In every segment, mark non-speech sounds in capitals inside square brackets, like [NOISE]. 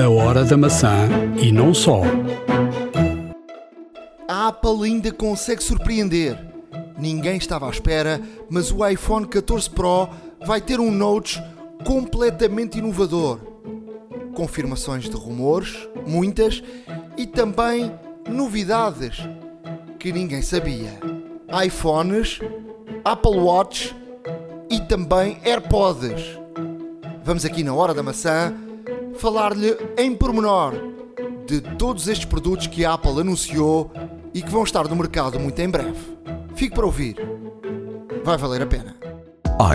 A hora da maçã e não só. A Apple ainda consegue surpreender. Ninguém estava à espera, mas o iPhone 14 Pro vai ter um Note completamente inovador. Confirmações de rumores, muitas, e também novidades que ninguém sabia. iPhones, Apple Watch e também AirPods. Vamos aqui na Hora da Maçã falar-lhe em pormenor de todos estes produtos que a Apple anunciou e que vão estar no mercado muito em breve. Fique para ouvir. Vai valer a pena.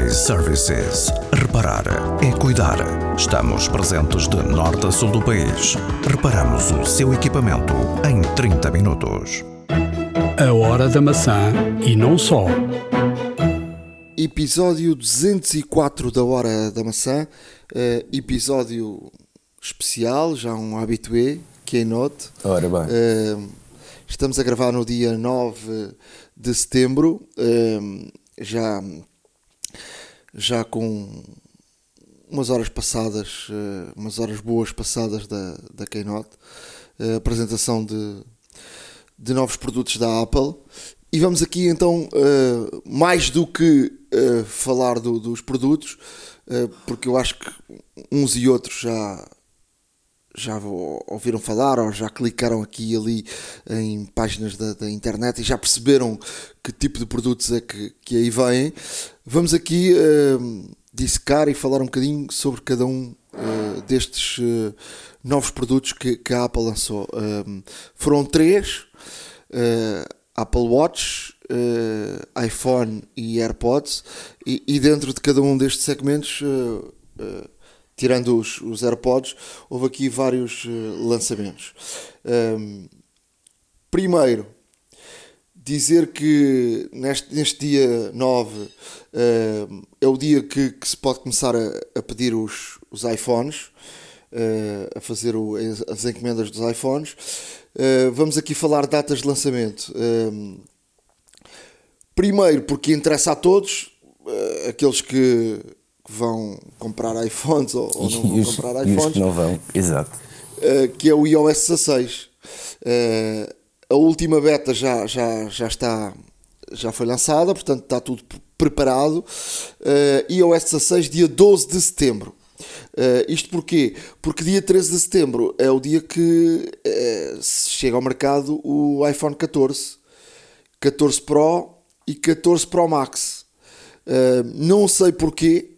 iServices. Reparar é cuidar. Estamos presentes de norte a sul do país. Reparamos o seu equipamento em 30 minutos. A hora da maçã e não só. Episódio 204 da Hora da Maçã. eh, episódio especial, já um habitué, Keynote. Ora bem. Eh, estamos a gravar no dia 9 de setembro, eh, já, já com umas horas passadas, eh, umas horas boas passadas da, da Keynote, eh, apresentação de, de novos produtos da Apple. E vamos aqui então, eh, mais do que falar do- dos produtos, porque eu acho que uns e outros já, já ouviram falar ou já clicaram aqui e ali em páginas da, da internet e já perceberam que tipo de produtos é que, que aí vêm. Vamos aqui eh, dissecar e falar um bocadinho sobre cada um eh, destes eh, novos produtos que, que a Apple lançou. Foram três. Apple Watch, iPhone e AirPods, e, e dentro de cada um destes segmentos, eh, tirando os, os AirPods, houve aqui vários eh, lançamentos. Ahm, primeiro, dizer que neste, neste dia 9 eh, é o dia que, que se pode começar a, a pedir os, os iPhones, eh, a fazer o- as, as encomendas dos iPhones. Eh, vamos aqui falar datas de lançamento. Eh, primeiro, porque interessa a todos, aqueles que, que vão comprar iPhones ou, ou não vão os, comprar e os iPhones que não vão, exato. uh, que é o iOS 16. Uh, a última beta já, já, já está já foi lançada, portanto está tudo preparado. Uh, iOS 16, dia 12 de setembro. Uh, isto porquê? Porque dia 13 de setembro é o dia que uh, chega ao mercado o iPhone 14, 14 Pro e 14 Pro Max. Uh, não sei porquê,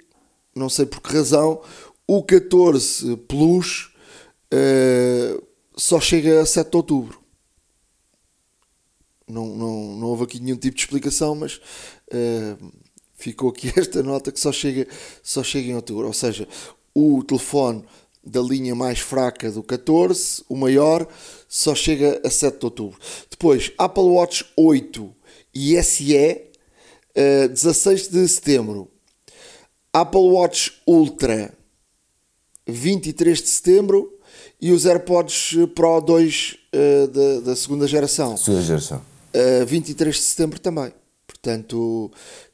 não sei por que razão, o 14 Plus uh, só chega a 7 de outubro. Não, não, não houve aqui nenhum tipo de explicação, mas uh, ficou aqui [LAUGHS] esta nota que só chega, só chega em outubro. Ou seja, o telefone da linha mais fraca do 14, o maior, só chega a 7 de outubro. Depois, Apple Watch 8 e SE, uh, 16 de setembro. Apple Watch Ultra, 23 de setembro. E os AirPods Pro 2 uh, da, da segunda geração, Sua geração. uh, 23 de setembro também. Portanto,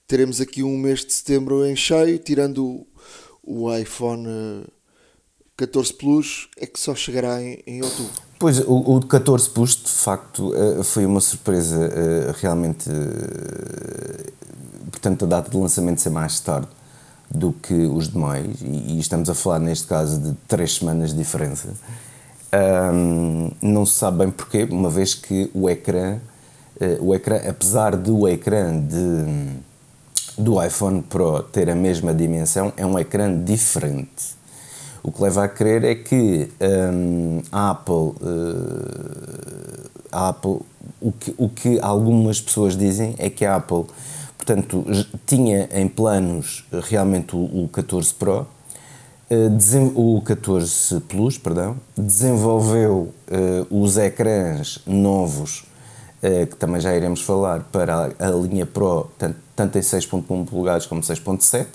teremos aqui um mês de setembro em cheio, tirando o, o iPhone uh, 14 Plus, é que só chegará em, em outubro. Pois, o, o 14 Plus, de facto, eh, foi uma surpresa eh, realmente. eh, Portanto, a data de lançamento ser mais tarde do que os demais, e, e estamos a falar neste caso de três semanas de diferença. Ahm, não se sabe bem porquê, uma vez que o ecrã, eh, o ecrã apesar do ecrã de, do iPhone Pro ter a mesma dimensão, é um ecrã diferente. O que leva a crer é que hum, a Apple, eh, a Apple o, que, o que algumas pessoas dizem é que a Apple, portanto, tinha em planos eh, realmente o, o 14 Pro, eh, o 14 Plus, perdão, desenvolveu eh, os ecrãs novos que também já iremos falar para a, linha Pro, tanto, tanto em 6.1 polegadas como 6.7.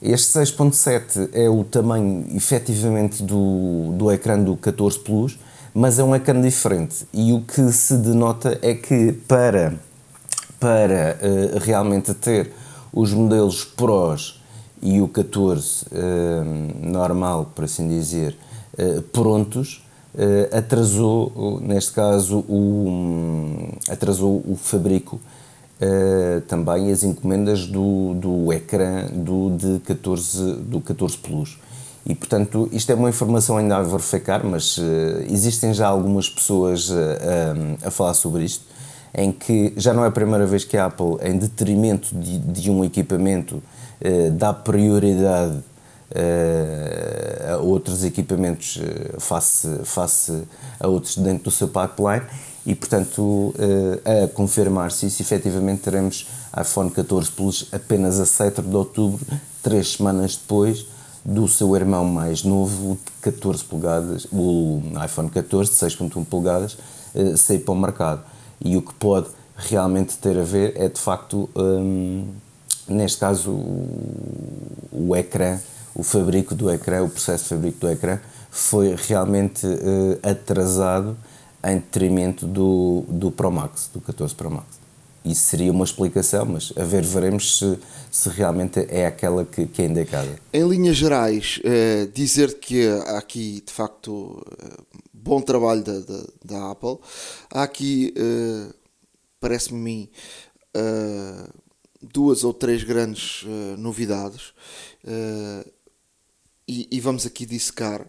Este 6.7 é o tamanho efetivamente do, do ecrã do 14 Plus, mas é um ecrã diferente. E o que se denota é que para, para eh, realmente ter os modelos Pros e o 14 normal, por assim dizer, prontos, atrasou, neste caso, o, atrasou o fabrico também as encomendas do, do ecrã do, de 14, do 14 Plus. E, portanto, isto é uma informação ainda a verificar, mas uh, existem já algumas pessoas uh, a falar sobre isto, em que já não é a primeira vez que a Apple, em detrimento de, de um equipamento, uh, dá prioridade a outros equipamentos face, face a outros dentro do seu pipeline e, portanto, a confirmar-se se efetivamente teremos iPhone 14 Plus apenas a 7 de outubro, três semanas depois, do seu irmão mais novo, de 14 polegadas, o iPhone 14 de 6.1 polegadas, uh, sair para o mercado. E o que pode realmente ter a ver é de facto, um, neste caso, o, o ecrã, o fabrico do ecrã, o processo de fabrico do ecrã, foi realmente uh, atrasado em detrimento do, do Pro Max, do 14 Pro Max. Isso seria uma explicação, mas a ver, veremos se, se realmente é aquela que, que é indicada. Em linhas gerais, eh, dizer que há aqui, de facto, eh, bom trabalho da, da, da, Apple. Há aqui, eh, parece-me mim, duas ou três grandes novidades. E, e, vamos aqui dissecar.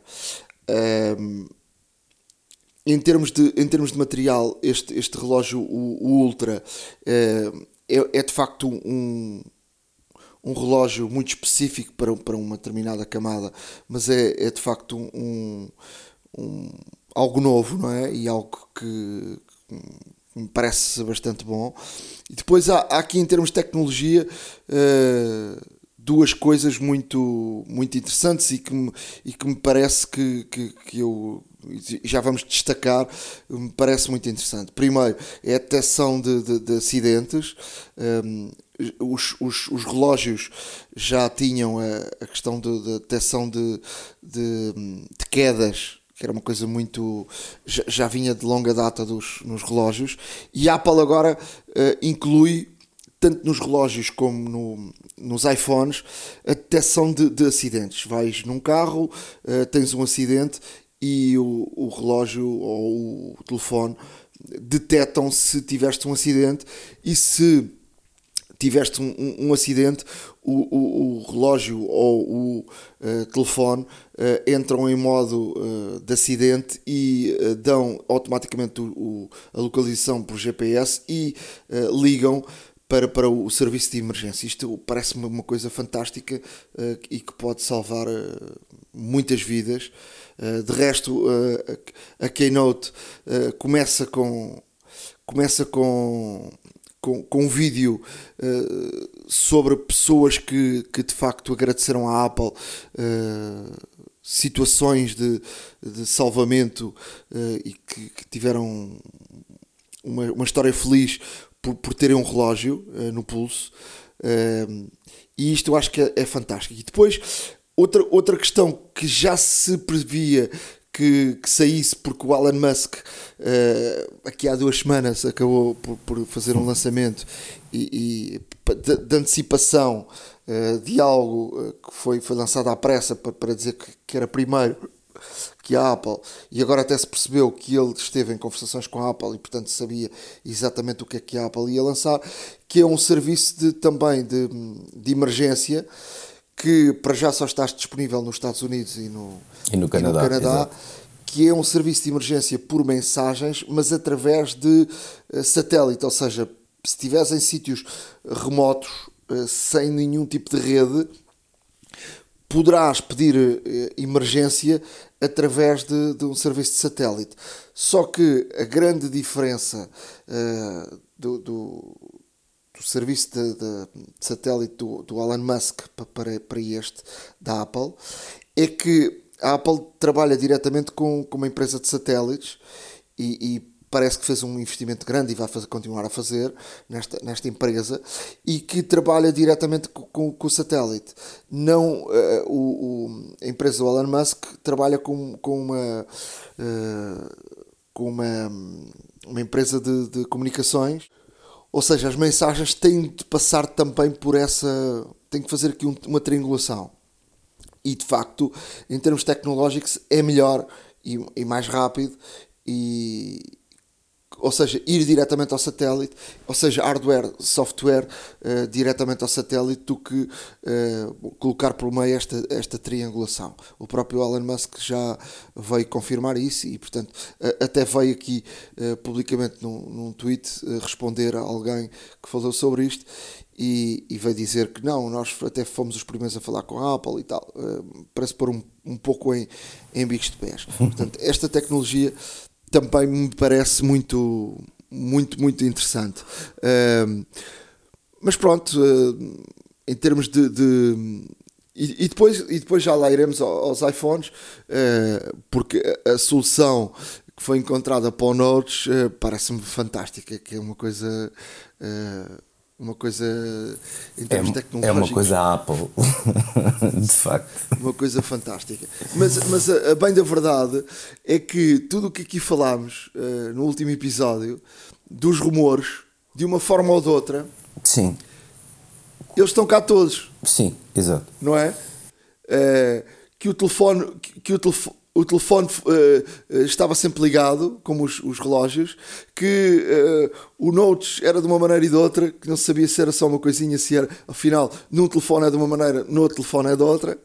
Em termos de, em termos de material, este, este relógio, o, o Ultra, é, é, de facto um, um relógio muito específico para, para uma determinada camada, mas é, é de facto um, um, algo novo, não é? E algo que, que me parece bastante bom. E depois há, há aqui, em termos de tecnologia, uh, duas coisas muito, muito interessantes e que me, e que me parece que, que, que eu já vamos destacar, me parece muito interessante. Primeiro é a detecção de, de, de acidentes. Um, os, os, os, relógios já tinham a, a questão de, de detecção de, de, de, quedas, que era uma coisa muito. já, já vinha de longa data dos, nos relógios, e a Apple agora uh, inclui tanto nos relógios como no, nos iPhones, a detecção de, de, acidentes. Vais num carro, uh, tens um acidente e o, o relógio ou o telefone detectam se tiveste um acidente e se tiveste um, um, um acidente, o, o, o, relógio ou o uh, telefone uh, entram em modo uh, de acidente e dão automaticamente o, a localização por GPS e ligam para, para o serviço de emergência. Isto parece-me uma coisa fantástica e que pode salvar muitas vidas. De resto, a, a Keynote começa com começa com, com, com um vídeo sobre pessoas que, que de facto agradeceram à Apple situações de, de salvamento e que, que, tiveram uma, uma história feliz por, por terem um relógio no pulso. e isto eu acho que é, é fantástico. E depois Outra, outra questão que já se previa que, que saísse, porque o Elon Musk, uh, aqui há duas semanas, acabou por, por fazer um lançamento e, e de, de, antecipação uh, de algo uh, que foi, foi lançado à pressa para, para dizer que, que era primeiro que a Apple, e agora até se percebeu que ele esteve em conversações com a Apple e portanto sabia exatamente o que é que a Apple ia lançar, que é um serviço de, também de, de emergência que para já só está disponível nos Estados Unidos e no, e no Canadá, e no Canadá que é um serviço de emergência por mensagens, mas através de uh, satélite, ou seja, se estiveres em sítios remotos, uh, sem nenhum tipo de rede, poderás pedir uh, emergência através de, de, um serviço de satélite. Só que a grande diferença do, do do serviço de, de, satélite do, do, Elon Musk para, para este da Apple é que a Apple trabalha diretamente com, com uma empresa de satélites e, e parece que fez um investimento grande e vai fazer, continuar a fazer nesta, nesta empresa e que trabalha diretamente com, com, com o satélite. Não, uh, o, o, a empresa do Elon Musk trabalha com, com uma, uh, com uma, uma empresa de, de comunicações ou seja, as mensagens têm de passar também por essa, tenho que fazer aqui um, uma triangulação. E de facto, em termos tecnológicos, é melhor e, e mais rápido e, ou seja, ir diretamente ao satélite, ou seja, hardware, software uh, diretamente ao satélite, do que uh, colocar por meio esta, esta triangulação. O próprio Elon Musk já veio confirmar isso e, portanto, uh, até veio aqui publicamente num, num tweet responder a alguém que falou sobre isto e, e, veio dizer que não, nós até fomos os primeiros a falar com a Apple e tal. parece pôr um, um pouco em, em bicos de pés. [LAUGHS] Portanto, esta tecnologia também me parece muito, muito, muito interessante. Mas pronto, uh, em termos de. de e, depois, e depois já lá iremos aos, iPhones, uh, porque a, a, solução que foi encontrada para o Notes eh, parece-me fantástica, que é uma coisa uma coisa em termos é, tecnológicos. É uma coisa Apple, [LAUGHS] de facto. Uma coisa fantástica. Mas, mas a, a, bem da verdade é que tudo o que aqui falámos uh, no último episódio, dos rumores, de uma forma ou de outra, Sim. eles estão cá todos. Sim, exato. Não é? Uh, que o telefone, que, que o telefone o telefone uh, estava sempre ligado, como os, os relógios, que uh, o Notes era de uma maneira e de outra, que não se sabia se era só uma coisinha, se era, afinal, num telefone é de uma maneira, no outro telefone é de outra,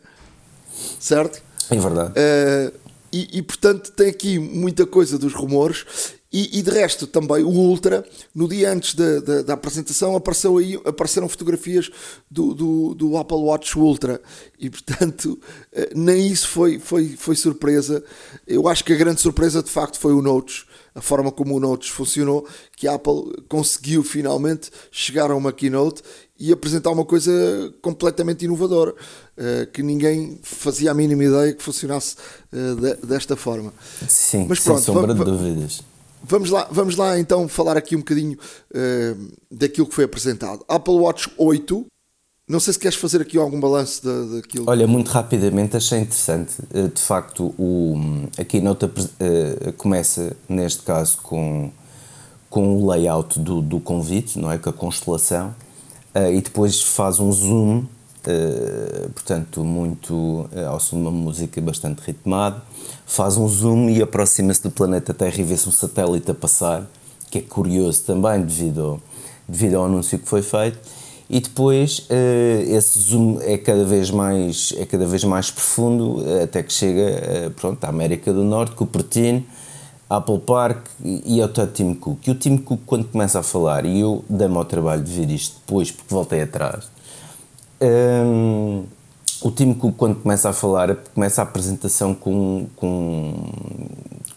certo? É verdade. Uh, e, e, portanto tem aqui muita coisa dos rumores e, e, de resto também o Ultra, no dia antes da, da, da apresentação, apareceu aí, apareceram fotografias do, do, do, Apple Watch Ultra e portanto eh, nem isso foi, foi, foi surpresa. Eu acho que a grande surpresa de facto foi o Notes, a forma como o Notes funcionou, que a Apple conseguiu finalmente chegar a uma keynote e apresentar uma coisa completamente inovadora, eh, que ninguém fazia a mínima ideia que funcionasse eh, desta forma. Sim, Mas pronto, sem sombra de dúvidas. Vamos lá, vamos lá então falar aqui um bocadinho uh, daquilo que foi apresentado. Apple Watch 8. Não sei se queres fazer aqui algum balanço da, daquilo. Olha, muito rapidamente, achei interessante. Uh, de facto, o, a keynote uh, começa, neste caso, com, com o layout do, do convite, não é? Com a constelação, e depois faz um zoom Uh, portanto, muito uh, ao som de uma música bastante ritmada, faz um zoom e aproxima-se do planeta Terra e vê-se um satélite a passar, que é curioso também devido ao, devido ao anúncio que foi feito. E depois uh, esse zoom é cada vez mais é cada vez mais profundo até que chega pronto à América do Norte, Cupertino, Apple Park e ao Tim Cook. E o Tim Cook quando começa a falar e eu dei-me ao trabalho de ver isto depois porque voltei atrás um, o time quando começa a falar, começa a apresentação com, com,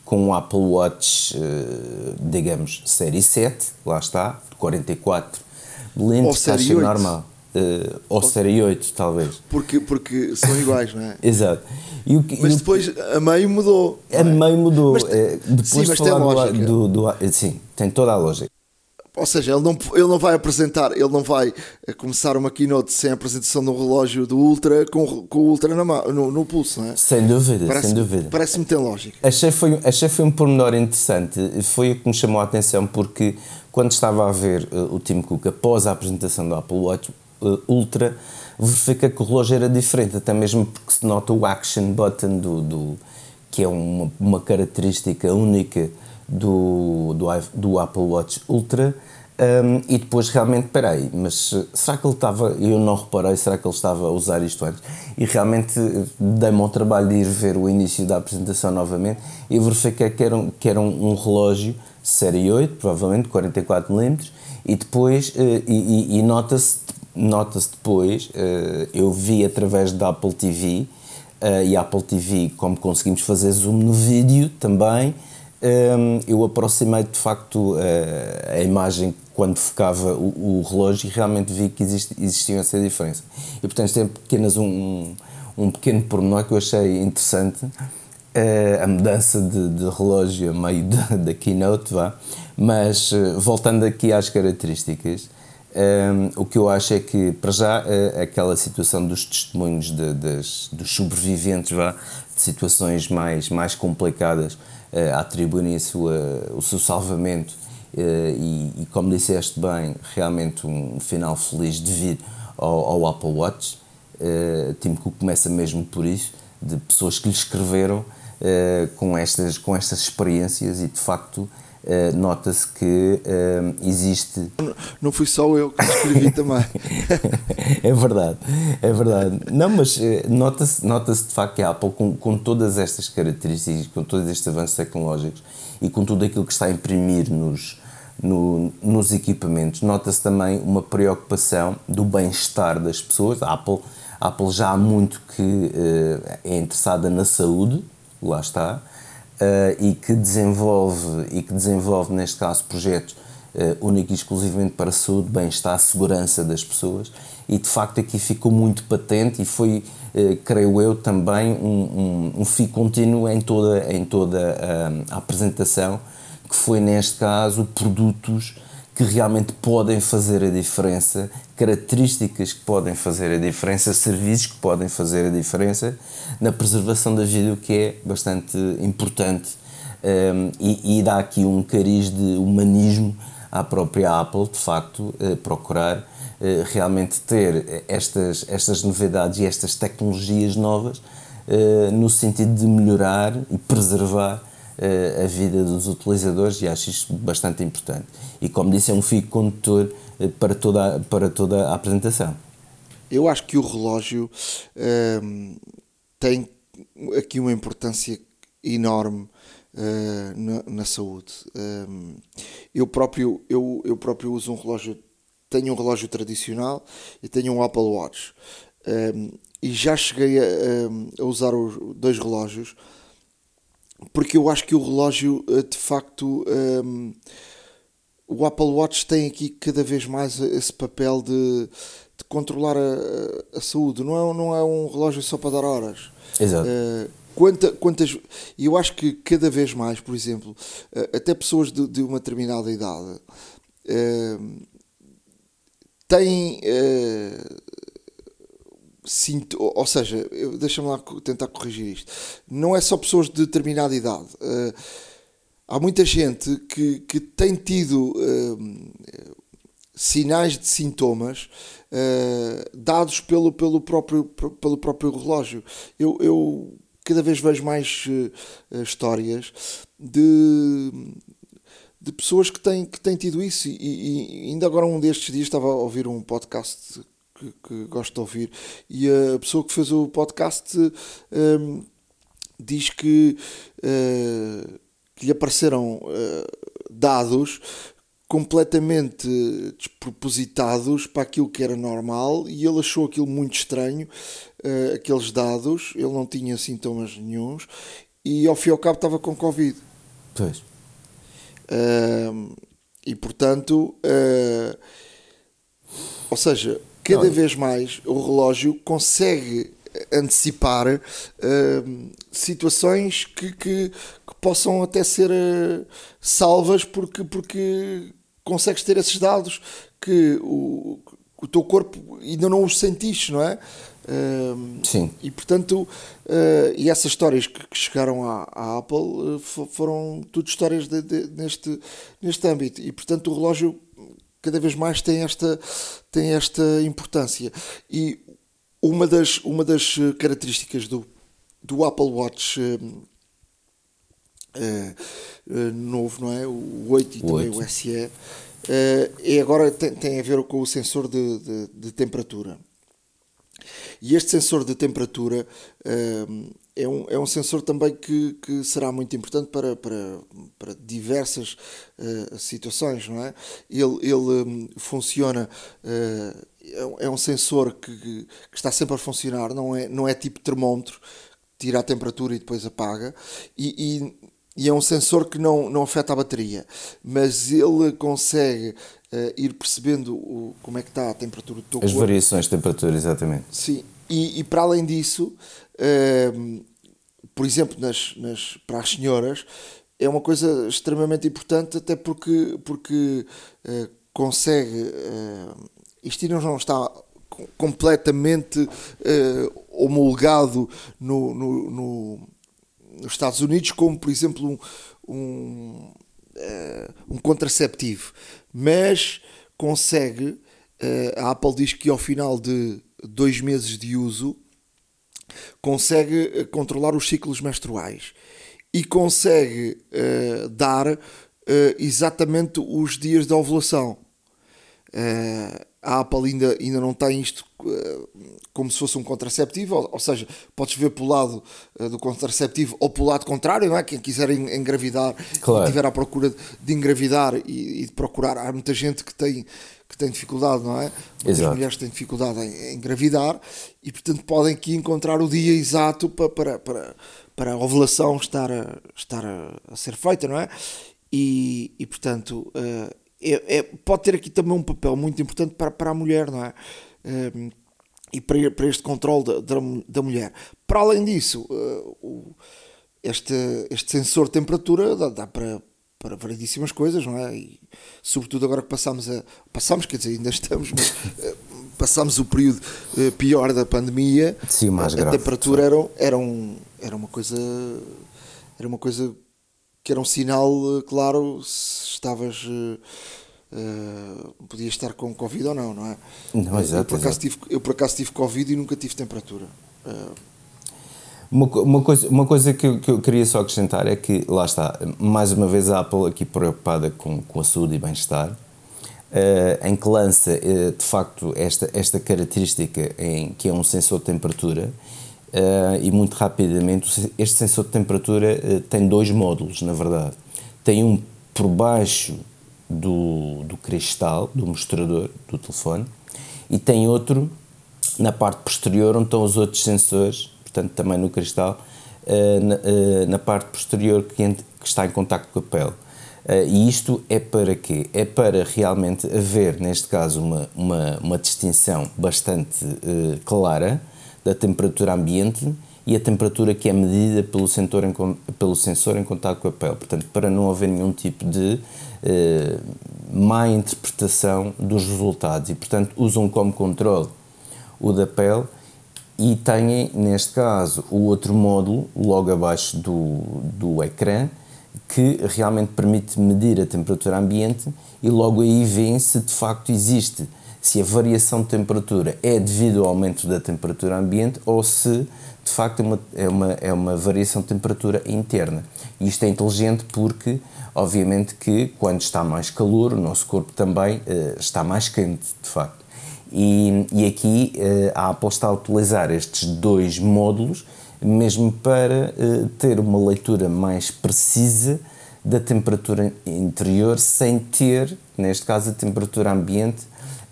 com um Apple Watch, uh, digamos, série 7, lá está, de 44 milímetros, caixa normal. Uh, ou, ou série 8, talvez. Porque, porque são iguais, não é? [LAUGHS] Exato. E o, mas depois a meio mudou. A é? meio mudou. Mas, é, depois sim, mas de falar do, do, do, Sim, tem toda a lógica. Ou seja, ele não, ele não vai apresentar, ele não vai eh, começar uma keynote sem a apresentação do relógio do Ultra com, com o Ultra na no, no pulso, não é? Sem dúvida, parece, sem dúvida. Parece-me ter lógica. Achei foi, achei foi um pormenor interessante, foi o que me chamou a atenção porque quando estava a ver uh, o Tim Cook após a apresentação do Apple Watch uh, Ultra, verifica que o relógio era diferente, até mesmo porque se nota o action button do, do que é uma, uma característica única do, do, do Apple Watch Ultra. Um, e depois realmente, peraí, mas será que ele estava, eu não reparei, será que ele estava a usar isto antes? E realmente eh, dei-me ao trabalho de ir ver o início da apresentação novamente e verifiquei que era, um, que era um, um relógio série 8, provavelmente 44mm, e depois, uh, e, e, e nota-se nota depois, uh, eu vi através da Apple TV, e a Apple TV, como conseguimos fazer zoom no vídeo também, eu aproximei de facto a, a imagem quando focava o, relógio e realmente vi que existia essa diferença. E portanto, tem pequenas um, um pequeno pormenor que eu achei interessante, uh, a mudança de, de, relógio a meio da keynote, vá. Mas uh, voltando aqui às características, um, o que eu acho é que, para já, aquela situação dos testemunhos de, das, dos sobreviventes, vá, de situações mais, mais complicadas, uh, atribuírem o seu salvamento uh, e, e, como disseste bem, realmente um final feliz devido ao, ao Apple Watch. Uh, Tim Cook começa mesmo por isso, de pessoas que lhe escreveram com, estas, com estas experiências e de facto Uh, nota-se que uh, existe. Não fui só eu que escrevi [LAUGHS] também. é verdade, é verdade. Não, mas uh, nota-se nota de facto que a Apple, com, com todas estas características, com todos estes avanços tecnológicos e com tudo aquilo que está a imprimir nos, no, nos equipamentos, nota-se também uma preocupação do bem-estar das pessoas. A Apple, a Apple já há muito que é interessada na saúde, lá está e que desenvolve e que desenvolve neste caso projetos uh, único e exclusivamente para a saúde, bem-estar, segurança das pessoas. E de facto aqui ficou muito patente e foi, uh, creio eu, também um, um, um fio contínuo em toda, em toda a apresentação, que foi neste caso produtos que realmente podem fazer a diferença, características que podem fazer a diferença, serviços que podem fazer a diferença na preservação da vida, o que é bastante importante um, e, e, dá aqui um cariz de humanismo à própria Apple, de facto, uh, procurar uh, realmente ter estas, estas novidades e estas tecnologias novas uh, no sentido de melhorar e preservar a vida dos utilizadores e acho isto bastante importante. E como disse, é um fio condutor para toda, para toda a apresentação. Eu acho que o relógio hum, tem aqui uma importância enorme uh, na, na, saúde. Um, eu, próprio, eu, eu próprio uso um relógio, tenho um relógio tradicional e tenho um Apple Watch. Um, e já cheguei a, a usar os dois relógios porque eu acho que o relógio eh, de facto um, o Apple Watch tem aqui cada vez mais esse papel de, de controlar a, a, saúde. Não é, não é um relógio só para dar horas. Exato. Uh, quanta, quantas. Eu acho que cada vez mais, por exemplo, uh, até pessoas de, de, uma determinada idade uh, têm. Sinto, ou seja, deixa-me lá tentar corrigir isto. Não é só pessoas de determinada idade há muita gente que, que tem tido sinais de sintomas uh, dados pelo, pelo, próprio, pelo próprio relógio. Eu, eu cada vez vejo mais uh, histórias de, de pessoas que têm, que têm tido isso. E, e, ainda agora, um destes dias, estava a ouvir um podcast que, que gosto de ouvir, e a pessoa que fez o podcast um, diz que. Uh, que lhe apareceram dados completamente despropositados para aquilo que era normal e ele achou aquilo muito estranho, uh, aqueles dados, ele não tinha sintomas nenhums e ao fim e ao cabo estava com Covid. Pois. Uh, e portanto, uh, ou seja, cada não. vez mais o relógio consegue antecipar uh, situações que, que, que, possam até ser uh, salvas porque, porque consegues ter esses dados que o, o teu corpo ainda não os sentiste, não é? Uh, Sim. E portanto, e essas histórias que, que chegaram à, à Apple foram tudo histórias de, de, neste, neste âmbito. E portanto, o relógio cada vez mais tem esta, tem esta importância. E uma das, uma das eh, características do, do Apple Watch uh, uh, novo, não é? O 8 e o também 8. o SE, uh, é agora tem, tem a ver com o sensor de, de, de temperatura. E este sensor de temperatura é, um, é um sensor também que, que será muito importante para, para, para diversas uh, situações, não é? Ele, ele um, funciona uh, é, é um sensor que, que, está sempre a funcionar, não é, não é tipo termómetro, tira a temperatura e depois apaga, e, e, e é um sensor que não, não afeta a bateria, mas ele consegue uh, ir percebendo o, como é que está a temperatura do teu As corpo. variações de temperatura, exatamente. Sim, e, e para além disso, uh, por exemplo, nas, nas, para as senhoras, é uma coisa extremamente importante, até porque, porque uh, consegue isto não está completamente uh, homologado no, no, no, nos Estados Unidos, como por exemplo um, um, uh, um contraceptivo, mas consegue a Apple diz que ao final de dois meses de uso consegue controlar os ciclos menstruais e consegue uh, dar uh, exatamente os dias de ovulação. Uh, a Apple ainda, ainda não tem isto como se fosse um contraceptivo, ou, ou seja, podes ver pelo lado do contraceptivo ou pelo lado contrário, não é? Quem quiser engravidar claro. estiver à procura de engravidar e, e, de procurar, há muita gente que tem que tem dificuldade, não é? Muitas mulheres têm dificuldade em, em, engravidar e, portanto, podem aqui encontrar o dia exato para, para, para, para a ovulação estar a, estar a, a ser feita, não é? E, e portanto, uh, é, é, pode ter aqui também um papel muito importante para, para a mulher, não é? Uh, e para, para este controle da, da, da mulher. Para além disso, uh, o, este, este sensor de temperatura dá, dá para, para variedíssimas coisas, não é? E, sobretudo agora que passamos a. Passamos, quer dizer, ainda estamos, mas uh, passamos o período uh, pior da pandemia. Sim, mais a, grave. A temperatura era, era, um, era uma coisa. Era uma coisa que era um sinal uh, claro se estavas. podias estar com Covid ou não, não é? Não, exato, eu, por acaso exato. tive, eu por acaso tive Covid e nunca tive temperatura. Uma, uma, coisa, uma coisa que eu, que eu queria só acrescentar é que, lá está, mais uma vez a Apple aqui preocupada com, com a saúde e bem-estar, uh, em que lança, uh, de facto, esta, esta característica em que é um sensor de temperatura uh, e muito rapidamente, este sensor de temperatura tem dois módulos, na verdade. Tem um por baixo do, do cristal, do mostrador do telefone, e tem outro na parte posterior onde estão os outros sensores portanto também no cristal, eh, na, na parte posterior que, que, está em contacto com a pele. E isto é para quê? É para realmente haver, neste caso, uma, uma, uma distinção bastante clara da temperatura ambiente e a temperatura que é medida pelo sensor em, pelo sensor em contato com a pele. Portanto, para não haver nenhum tipo de má interpretação dos resultados. E, portanto, usam como controle o da pele e têm, neste caso, o outro módulo logo abaixo do, do ecrã que realmente permite medir a temperatura ambiente e logo aí vêem se de facto existe, se a variação de temperatura é devido ao aumento da temperatura ambiente ou se de facto é uma, é uma, é uma variação de temperatura interna. E isto é inteligente porque, obviamente, que quando está mais calor, o nosso corpo também uh, está mais quente, de facto. E, e aqui uh, a Apple está a utilizar estes dois módulos mesmo para uh, ter uma leitura mais precisa da temperatura interior sem ter, neste caso, a temperatura ambiente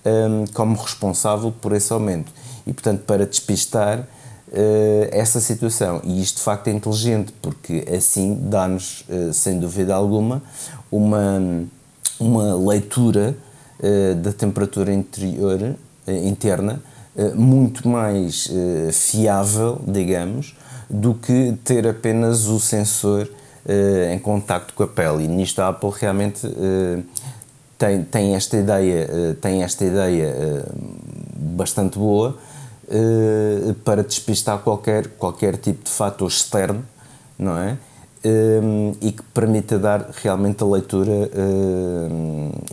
um, como responsável por esse aumento. E, portanto, para despistar uh, essa situação. E isto, de facto, é inteligente, porque assim dá-nos, uh, sem dúvida alguma, uma, uma leitura uh, da temperatura interior interna muito mais fiável, digamos, do que ter apenas o sensor em contacto com a pele. E nisto a Apple realmente tem, tem esta ideia, tem esta ideia bastante boa para despistar qualquer, qualquer tipo de fator externo, não é? E que permita dar realmente a leitura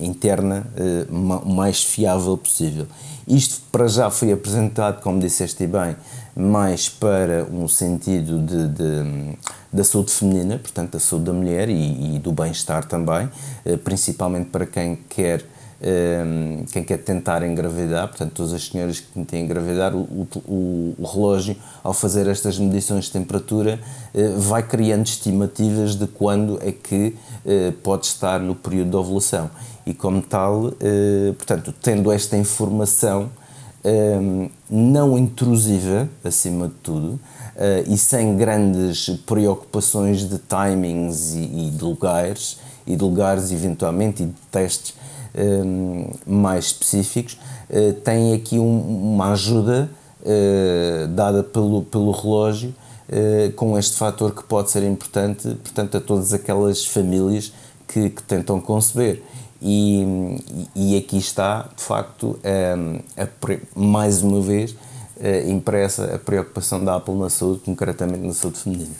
interna o mais fiável possível. Isto para já foi apresentado, como disseste bem, mais para um sentido de, de da saúde feminina, portanto da saúde da mulher e, e do bem-estar também, eh, principalmente para quem quer eh, quem quer tentar engravidar, portanto, todas as senhoras que têm engravidar, o, o, o, relógio, ao fazer estas medições de temperatura, eh, vai criando estimativas de quando é que pode estar no período de ovulação. E, como tal, eh, portanto, tendo esta informação eh, não intrusiva, acima de tudo, eh, e sem grandes preocupações de timings e, e, de lugares, e de lugares eventualmente, e de testes mais específicos, tem aqui um, uma ajuda dada pelo, pelo relógio com este fator que pode ser importante, portanto, a todas aquelas famílias que, que tentam conceber. E, e aqui está, de facto, a, a, mais uma vez impressa a preocupação da Apple na saúde, concretamente na saúde feminina.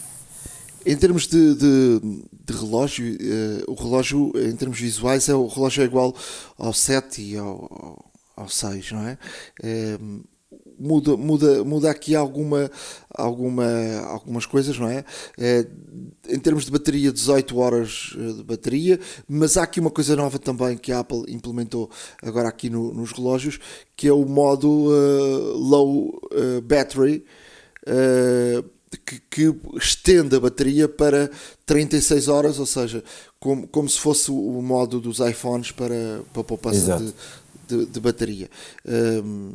Em termos de, de, de relógio, uh, o relógio, em termos visuais, é, o relógio é igual ao 7 e ao, ao 6, não é? é muda, muda, muda aqui alguma, alguma, algumas coisas, não é? é? Em termos de bateria, 18 horas eh, de bateria, mas há aqui uma coisa nova também que a Apple implementou agora aqui no, nos relógios, que é o modo uh, low uh, battery. Uh, que, que, estende a bateria para 36 horas, ou seja, como, como se fosse o modo dos iPhones para, para poupança de, de, de, bateria. Um,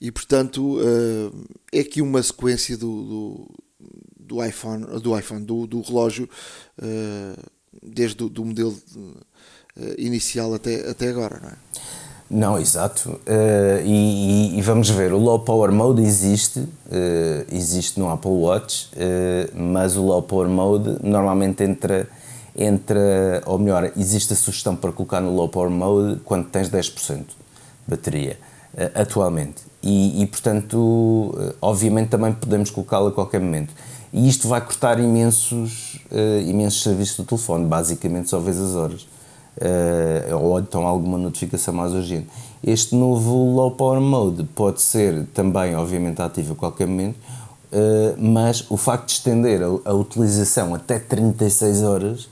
e portanto uh, é aqui uma sequência do, do, do iPhone, do, iPhone do, do relógio, uh, desde o do modelo uh, inicial até, até agora, não é? Não, exato. E, e, vamos ver, o Low Power Mode existe, existe no Apple Watch, mas o Low Power Mode normalmente entra, entra, ou melhor, existe a sugestão para colocar no Low Power Mode quando tens 10% de bateria, atualmente e, e portanto, eh, obviamente também podemos colocá-lo a qualquer momento. E isto vai cortar imensos, uh, imensos serviços do telefone, basicamente só vês as horas. Ou então alguma notificação mais urgente. Este novo Low Power Mode pode ser também, obviamente, ativo a qualquer momento, mas o facto de estender a, a utilização até 36 horas,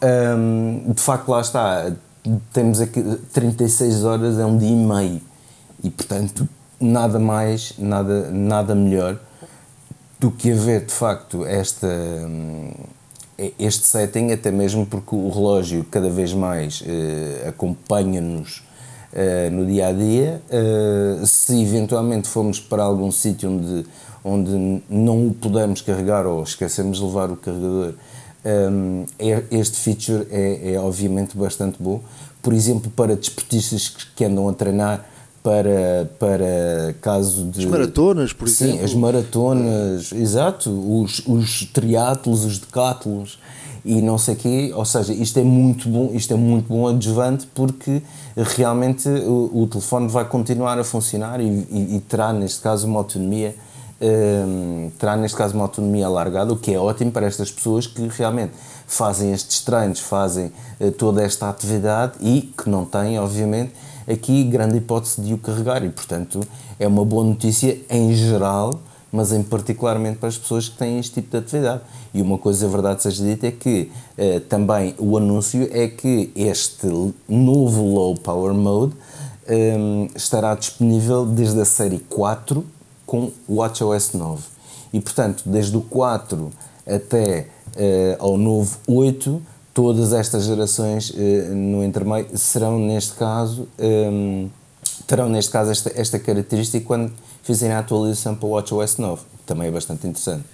ehm, de facto, lá está, temos aqui 36 horas é um dia e meio e, portanto, nada mais, nada, nada melhor do que haver de facto esta, hum, este setting, até mesmo porque o relógio cada vez mais uh, acompanha-nos uh, no dia a dia. Uh, se eventualmente formos para algum sítio onde, onde não o pudermos carregar ou esquecemos de levar o carregador, um, é, este feature é, é obviamente bastante bom. Por exemplo, para desportistas que andam a treinar para, para caso de. As maratonas, por sim, exemplo. Sim, as maratonas, exato, os, os triatlos, os decatlos e não sei quê, ou seja, isto é muito bom, isto é muito bom adjuvante porque realmente o, o telefone vai continuar a funcionar e, e, e terá neste caso uma autonomia um, terá neste caso uma autonomia alargada, o que é ótimo para estas pessoas que realmente fazem estes treinos, fazem uh, toda esta atividade e que não têm, obviamente, aqui grande hipótese de o carregar e, portanto, é uma boa notícia em geral, mas em particularmente para as pessoas que têm este tipo de atividade. E uma coisa, a verdade seja dita, é que eh, também o anúncio é que este novo Low Power Mode eh, estará disponível desde a série 4 com o WatchOS 9. E, portanto, desde o 4 até eh, ao novo 8 todas estas gerações uh, no intermeio serão neste caso um, ehm, terão neste caso esta, esta característica quando fizerem a atualização para o WatchOS 9 também é bastante interessante.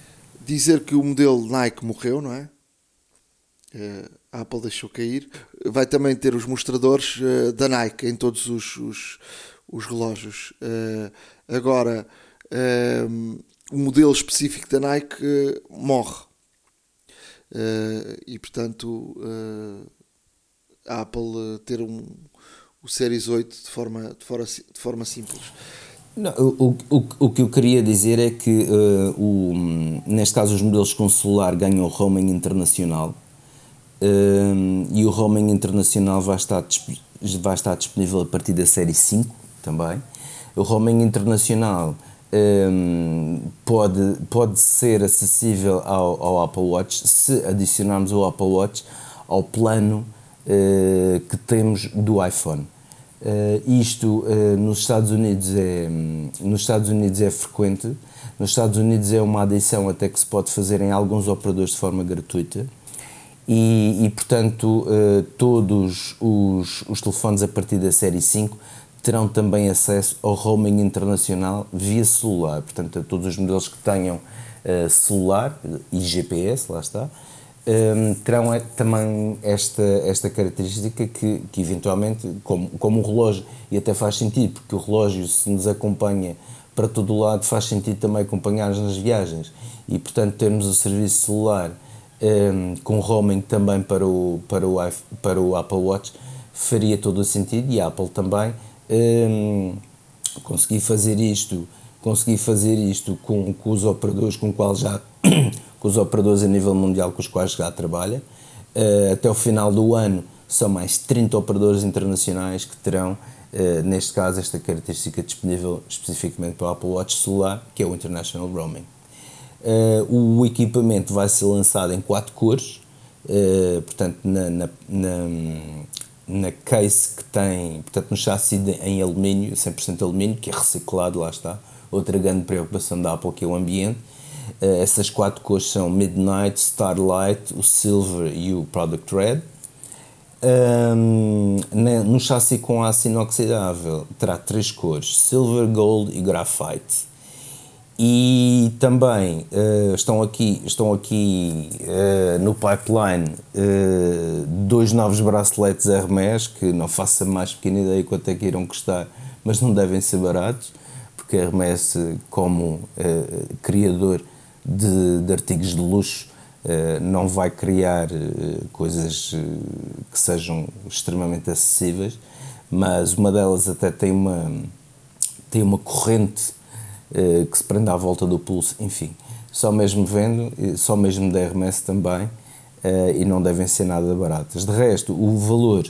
Dizer que o modelo Nike morreu não é? Uh, a Apple deixou cair. Vai também ter os mostradores uh, da Nike em todos os, os, os relógios. Agora ehm, o modelo específico da Nike morre Uh, e portanto uh, a Apple ter um, o Series 8 de forma, de forma, de forma simples. Não, o, o, o que eu queria dizer é que uh, o, neste caso os modelos com celular ganham roaming internacional e o roaming internacional vai estar, vai estar disponível a partir da série 5 também. O roaming internacional um, pode, pode ser acessível ao, ao, Apple Watch se adicionarmos o Apple Watch ao plano uh, que temos do iPhone. Uh, isto uh, nos Estados Unidos é um, nos Estados Unidos é frequente. Nos Estados Unidos é uma adição até que se pode fazer em alguns operadores de forma gratuita. E, e portanto, todos os, os telefones a partir da série 5 terão também acesso ao roaming internacional via celular, portanto, a todos os modelos que tenham uh, celular e GPS, lá está, um, ehm, terão também esta, esta característica que, que eventualmente, como, como o relógio, e até faz sentido, porque o relógio, se nos acompanha para todo o lado, faz sentido também acompanhar-nos nas viagens, e portanto, termos o serviço celular um, ehm, com roaming também para o, para, o, para o Apple Watch faria todo o sentido, e a Apple também um, consegui fazer isto, consegui fazer isto com, com os operadores com qual já [COUGHS] com os operadores a nível mundial com os quais já trabalha. Uh, até o final do ano são mais 30 operadores internacionais que terão Uh, neste caso, esta característica disponível especificamente para o Apple Watch celular, que é o International Roaming. Uh, o equipamento vai ser lançado em quatro cores, portanto, na, na, na, na, case que tem, portanto, no chassi de, em alumínio, 100% alumínio, que é reciclado, lá está. Outra grande preocupação da Apple, que é o ambiente. Uh, essas quatro cores são Midnight, Starlight, o Silver e o Product Red. Um, no chassi com aço inoxidável terá três cores: Silver, Gold e Graphite. E também uh, estão aqui, estão aqui uh, no pipeline uh, dois novos braceletes Hermes que não faço a mais pequena ideia quanto é que irão custar, mas não devem ser baratos, porque Hermes, como criador de, de artigos de luxo, não vai criar coisas que sejam extremamente acessíveis, mas uma delas até tem uma, tem uma corrente que se prende à volta do pulso, enfim. Só mesmo vendo, só mesmo da Hermes também, e não devem ser nada baratas. De resto, o valor,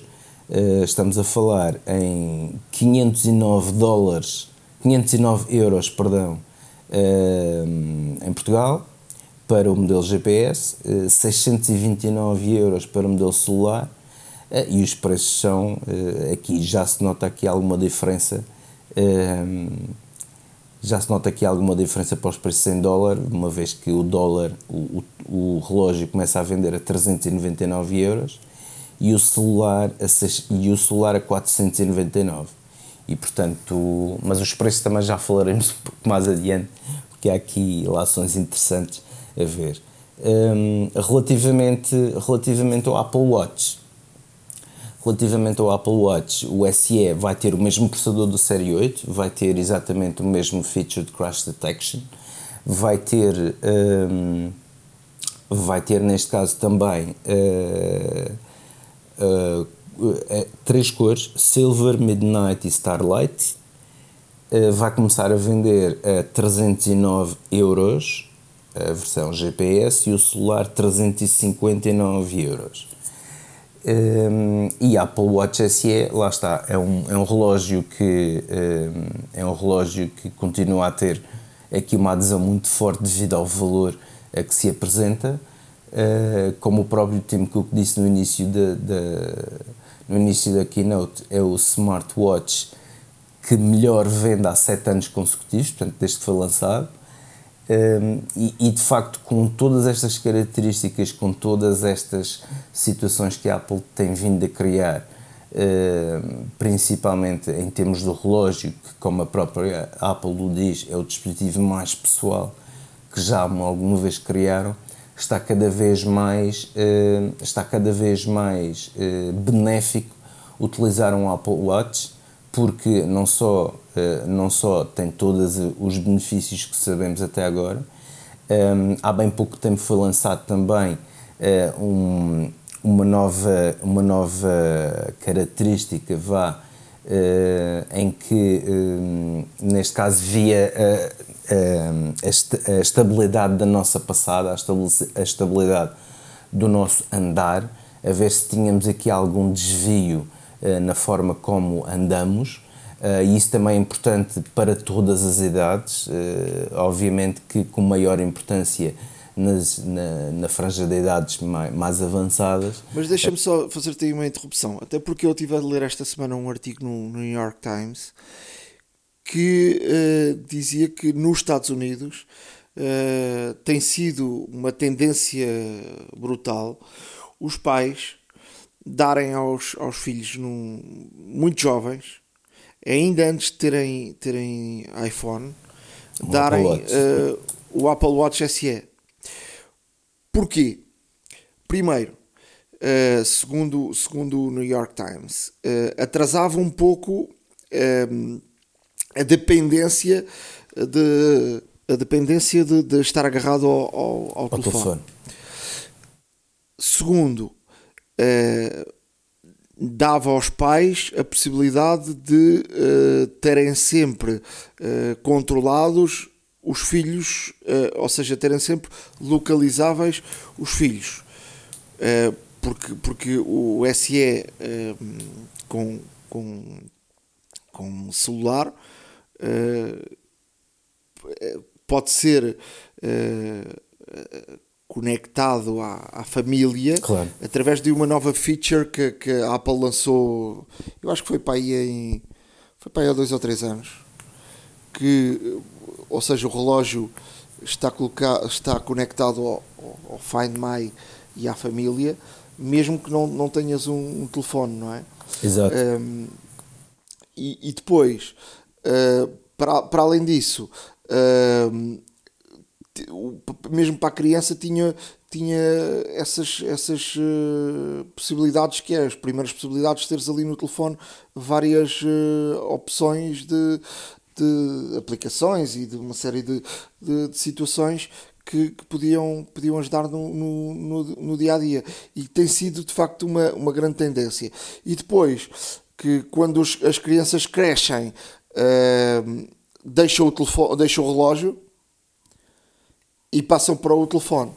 estamos a falar em 509 dólares, 509 euros, perdão, em Portugal, para o modelo GPS, 629 eh, euros para o modelo celular eh, e os preços são, eh, aqui já se nota aqui alguma diferença, já se nota aqui alguma diferença para os preços em dólar, uma vez que o dólar, o, o, relógio começa a vender a 399 euros e o celular a, 6, e o celular a 499 e portanto, mas os preços também já falaremos [LAUGHS] um pouco mais adiante, porque há aqui lações interessantes a ver. Um, relativamente, relativamente ao Apple Watch, relativamente ao Apple Watch, o SE vai ter o mesmo processador do Série 8, vai ter exatamente o mesmo feature de crash detection, vai ter, um, vai ter neste caso também uh, uh, três cores, Silver, Midnight e Starlight. vai começar a vender a 309 euros a versão GPS e o celular 359 euros. Um, e a Apple Watch SE, lá está, é um, é um relógio que um, é um relógio que continua a ter aqui uma adesão muito forte devido ao valor a que se apresenta, uh, como o próprio Tim Cook disse no início da, no início da keynote, é o smartwatch que melhor vende há 7 anos consecutivos, portanto desde que foi lançado, um, e, e, de facto, com todas estas características, com todas estas situações que a Apple tem vindo a criar, uh, principalmente em termos do relógio, que, como a própria Apple o diz, é o dispositivo mais pessoal que já alguma vez criaram, está cada vez mais, uh, está cada vez mais uh, benéfico utilizar um Apple Watch, porque não só não só tem todos os benefícios que sabemos até agora, ehm, há bem pouco tempo foi lançado também uh, um, uma, nova, uma nova característica vá, em que, um, neste caso, via a, estabilidade da nossa passada, a estabilidade do nosso andar, a ver se tínhamos aqui algum desvio na forma como andamos Uh, e isso também é importante para todas as idades, uh, obviamente que com maior importância nas, na, na franja de idades mais, mais avançadas. Mas deixa-me só fazer-te aí uma interrupção, até porque eu estive a ler esta semana um artigo no, no New York Times que uh, dizia que nos Estados Unidos tem sido uma tendência brutal os pais darem aos, aos filhos num, muito jovens ainda antes de terem, terem iPhone, o darem Apple uh, o Apple Watch SE. Porquê? Primeiro, uh, segundo, segundo o New York Times, uh, atrasava um pouco a dependência de a dependência de, de estar agarrado ao, ao, ao telefone. telefone. Segundo, uh, dava aos pais a possibilidade de uh, terem sempre uh, controlados os filhos, uh, ou seja, terem sempre localizáveis os filhos. porque, porque o SE com, com, com celular, pode ser conectado à, à família claro. através de uma nova feature que, que a Apple lançou, eu acho que foi para aí em foi para aí há dois ou três anos que ou seja o relógio está, colocado, está conectado ao, ao Find My e à família mesmo que não, não tenhas um, um telefone, não é? Exato. Um, e, e, depois, uh, para, para além disso, uh, mesmo para a criança tinha, tinha essas, essas uh, possibilidades que é as primeiras possibilidades de teres ali no telefone várias uh, opções de, de aplicações e de uma série de, de, de situações que, que, podiam, podiam ajudar no, no, no, no, dia a dia e tem sido de facto uma, uma grande tendência. E depois que quando os, as crianças crescem uh, deixam o telefone deixam o relógio e passam para o telefone.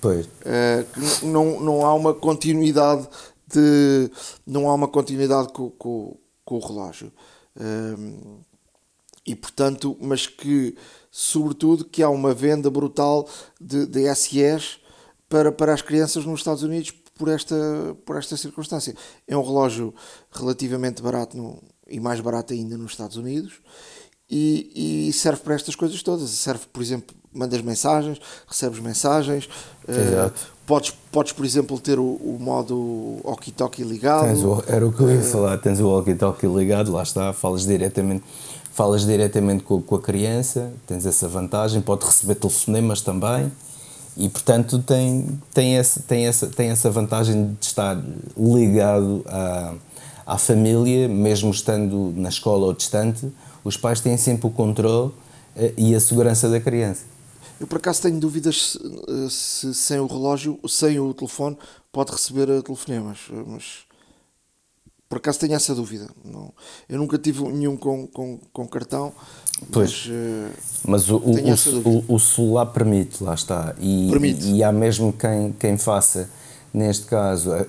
Pois. Uh, não, não há uma continuidade de. não há uma continuidade com, com, com o relógio. Uh, e portanto, mas que, sobretudo, que há uma venda brutal de, de SEs para, para as crianças nos Estados Unidos por esta, por esta circunstância. É um relógio relativamente barato no, e mais barato ainda nos Estados Unidos e, e serve para estas coisas todas. Serve, por exemplo, mandas mensagens, recebes mensagens. Eh, Exato. Uh, podes, podes, por exemplo, ter o, o modo walkie-talkie ligado. O, era o que eu ia uh, falar, tens o walkie-talkie ligado, lá está, falas diretamente, falas diretamente com, com, a criança, tens essa vantagem, pode receber telefonemas também e portanto tem, tem, essa, tem, essa, tem essa vantagem de estar ligado à, à família, mesmo estando na escola ou distante, os pais têm sempre o controle uh, e a segurança da criança. Eu por acaso tenho dúvidas se, se, sem o relógio, sem o telefone, pode receber telefonemas, mas por acaso tenho essa dúvida. Não, eu nunca tive nenhum com, com, com cartão. Pois, mas, mas o, o, o, o, celular permite, lá está. E, permite. e, há mesmo quem, quem faça, neste caso, a, a, a,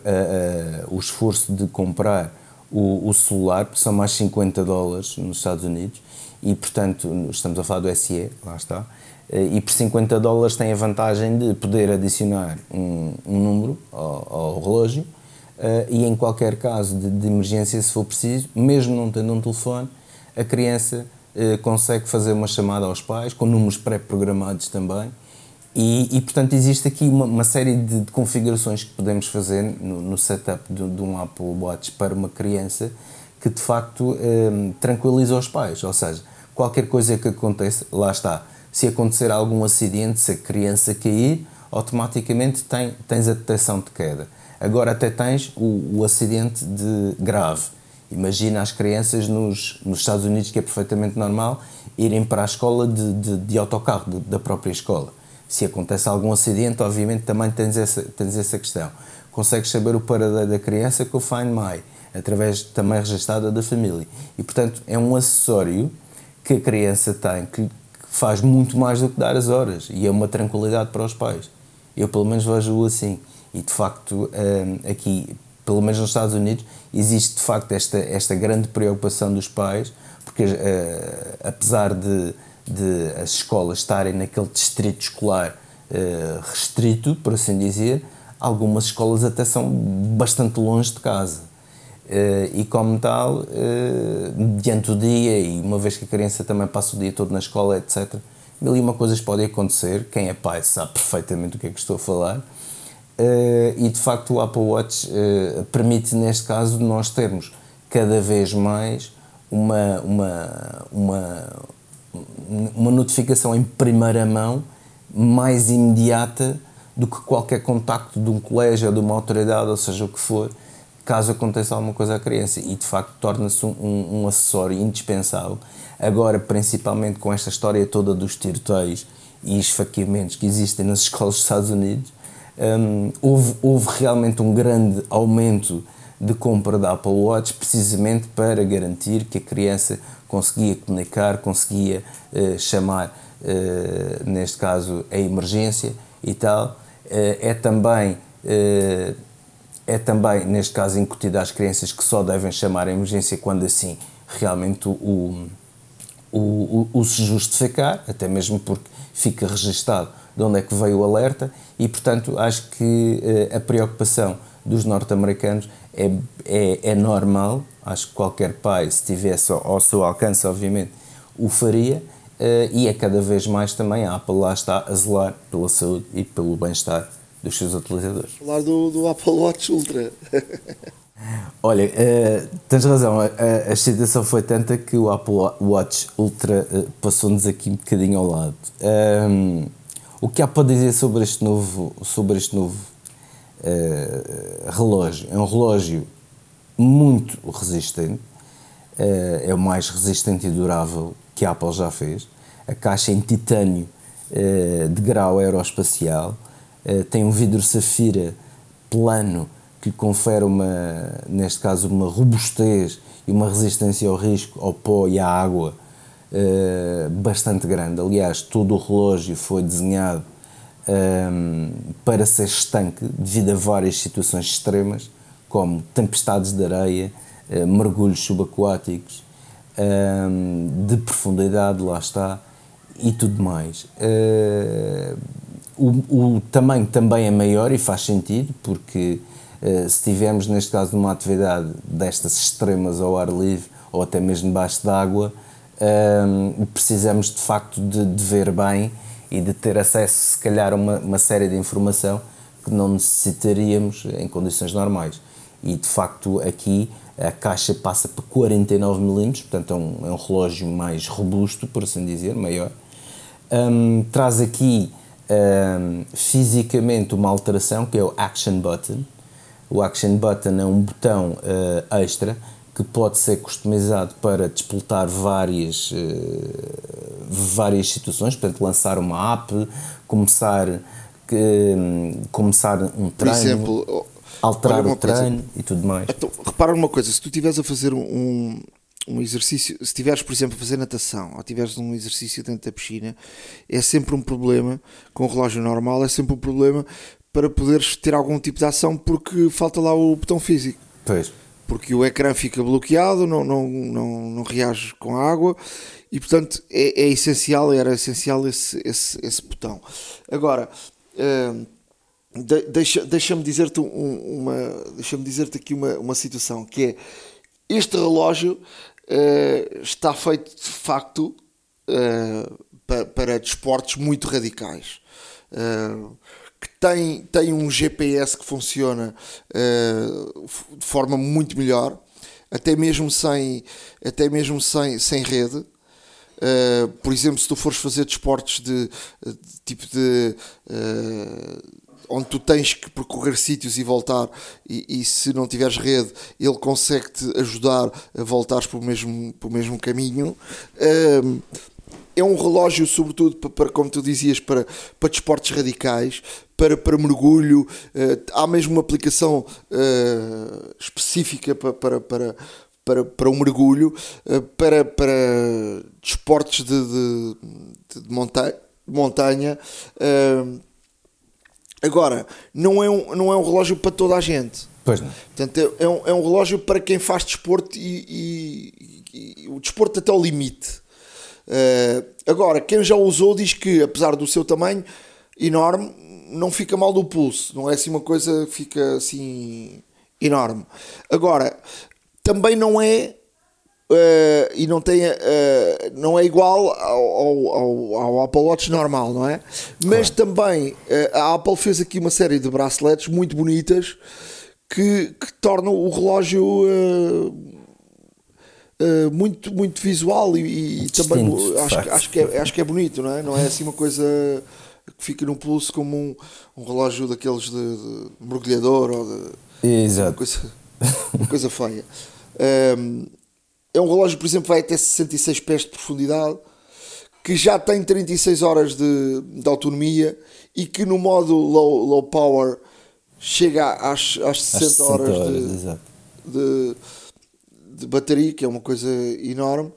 o esforço de comprar o, o celular, são mais 50 dólares nos Estados Unidos, e portanto, estamos a falar do SE, lá está e por 50 dólares tem a vantagem de poder adicionar um, um número ao, ao relógio uh, e em qualquer caso de, de, emergência, se for preciso, mesmo não tendo um telefone, a criança uh, consegue fazer uma chamada aos pais, com números pré-programados também, e, e, portanto existe aqui uma, uma série de, de, configurações que podemos fazer no, no setup de, de, um Apple Watch para uma criança que de facto um, tranquiliza os pais, ou seja, qualquer coisa que aconteça, lá está, se acontecer algum acidente, se a criança cair, automaticamente tem, tens a detecção de queda. Agora até tens o, o acidente de grave. Imagina as crianças nos, nos Estados Unidos, que é perfeitamente normal, irem para a escola de, de, de autocarro, de, da própria escola. Se acontece algum acidente, obviamente também tens essa, tens essa questão. Consegues saber o paradeiro da criança com o Find My, através também registada da família. E, portanto, é um acessório que a criança tem, que, faz muito mais do que dar as horas e é uma tranquilidade para os pais. Eu, pelo menos, vejo-o assim. E, de facto, hum, aqui, pelo menos nos Estados Unidos, existe, de facto, esta, esta grande preocupação dos pais, porque, uh, apesar de, de as escolas estarem naquele distrito escolar uh, restrito, por assim dizer, algumas escolas até são bastante longe de casa. Uh, e como tal, uh, diante do dia, e uma vez que a criança também passa o dia todo na escola, etc., mil e uma coisas podem acontecer. Quem é pai sabe perfeitamente o que é que estou a falar. Uh, e de facto, o Apple Watch permite, neste caso, nós termos cada vez mais uma, uma, uma, uma notificação em primeira mão mais imediata do que qualquer contacto de um colégio ou de uma autoridade, ou seja o que for, caso aconteça alguma coisa à criança e de facto torna-se um, um, acessório indispensável. Agora, principalmente com esta história toda dos tiroteios e esfaqueamentos que existem nas [LAUGHS] escolas dos Estados Unidos, um, houve, houve realmente um grande aumento de compra da Apple Watch precisamente para garantir que a criança conseguia comunicar, conseguia uh, chamar, uh, neste caso, a emergência e tal. Uh, é também é também, neste caso, incutido às crianças que só devem chamar a emergência quando assim realmente o, o, o, o se justificar, até mesmo porque fica registado de onde é que veio o alerta e, portanto, acho que uh, a preocupação dos norte-americanos é, é, é, normal. Acho que qualquer pai, se tivesse ao, seu alcance, obviamente, o faria. Uh, e é cada vez mais também a lá está a zelar pela saúde e pelo bem-estar dos seus utilizadores. Falar do, do Apple Watch Ultra. [LAUGHS] Olha, uh, tens razão, a, a, excitação foi tanta que o Apple Watch Ultra uh, passou-nos aqui um bocadinho ao lado. Um, o que há para dizer sobre este novo, sobre este novo uh, relógio? É um relógio muito resistente, é o mais resistente e durável que a Apple já fez. A caixa em titânio de grau aeroespacial, tem um vidro safira plano que confere uma, neste caso, uma robustez e uma resistência ao risco, ao pó e à água uh, bastante grande. Aliás, todo o relógio foi desenhado ehm, para ser estanque devido a várias situações extremas, como tempestades de areia, uh, mergulhos subaquáticos, ehm, de profundidade, lá está, e tudo mais. Uh, o, o tamanho também é maior e faz sentido, porque eh, se tivermos, neste caso, numa atividade destas extremas ao ar livre ou até mesmo debaixo d'água, ehm, precisamos de facto de, de, ver bem e de ter acesso, se calhar, a uma, uma série de informação que não necessitaríamos em condições normais. E de facto, aqui a caixa passa para 49 mm, portanto é um, é um relógio mais robusto, por assim dizer, maior. Um, traz aqui um, fisicamente uma alteração que é o Action Button, o Action Button é um botão uh, extra que pode ser customizado para despoltar várias, uh, várias situações, portanto, lançar uma app, começar, um, começar um treino, Por exemplo, alterar o treino coisa, e tudo mais. Então, repara uma coisa, se tu estiveres a fazer um, um exercício, se estiveres, por exemplo, a fazer natação ou estiveres um exercício dentro da piscina, é sempre um problema, com o relógio normal, é sempre um problema para poderes ter algum tipo de ação porque falta lá o botão físico. Pois. Porque o ecrã fica bloqueado, não, não, não, não reage com a água e portanto é, é essencial, era essencial esse, esse, esse botão. Agora, de, deixa, deixa-me dizer-te uma, deixa-me dizer-te aqui uma, uma situação que é este relógio uh, está feito de facto uh, eh, para, para desportos muito radicais. Uh, que tem, tem um GPS que funciona de forma muito melhor, até mesmo sem, até mesmo sem, sem rede. Por exemplo, se tu fores fazer desportos de, de tipo de onde tu tens que percorrer sítios e voltar, e, e se não tiveres rede, ele consegue-te ajudar a voltares para o mesmo, para o mesmo caminho. Uh, é um relógio, sobretudo, para, para, como tu dizias, para, para desportos radicais, para, para mergulho. Uh, há mesmo uma aplicação uh, específica para, para, para, para, para um mergulho, uh, para, para desportos de, de, de monta montanha. Agora, não é, um, não é um relógio para toda a gente. Pois não. Portanto, é, é um, é um relógio para quem faz desporto e, e, e, o desporto até ao limite. Uh, agora, quem já usou diz que, apesar do seu tamanho enorme, não fica mal do pulso, não é assim uma coisa que fica assim enorme. Agora, também não é Uh, e não tem uh, não é igual ao, ao, ao, Apple Watch normal, não é? Mas claro. também uh, a Apple fez aqui uma série de braceletes muito bonitas que, que tornam o relógio muito, muito visual e, e também acho, acho, que é, acho que é bonito, não é? Não é assim uma coisa que fica no pulso como um, um relógio daqueles de, de mergulhador ou de Exato. Uma, coisa, uma coisa feia. [LAUGHS] Um, é um relógio, por exemplo, vai até 66 pés de profundidade, que já tem 36 horas de, de autonomia e que no modo low, low power chega às, às 60, 60 horas, horas de, de, de bateria, que é uma coisa enorme,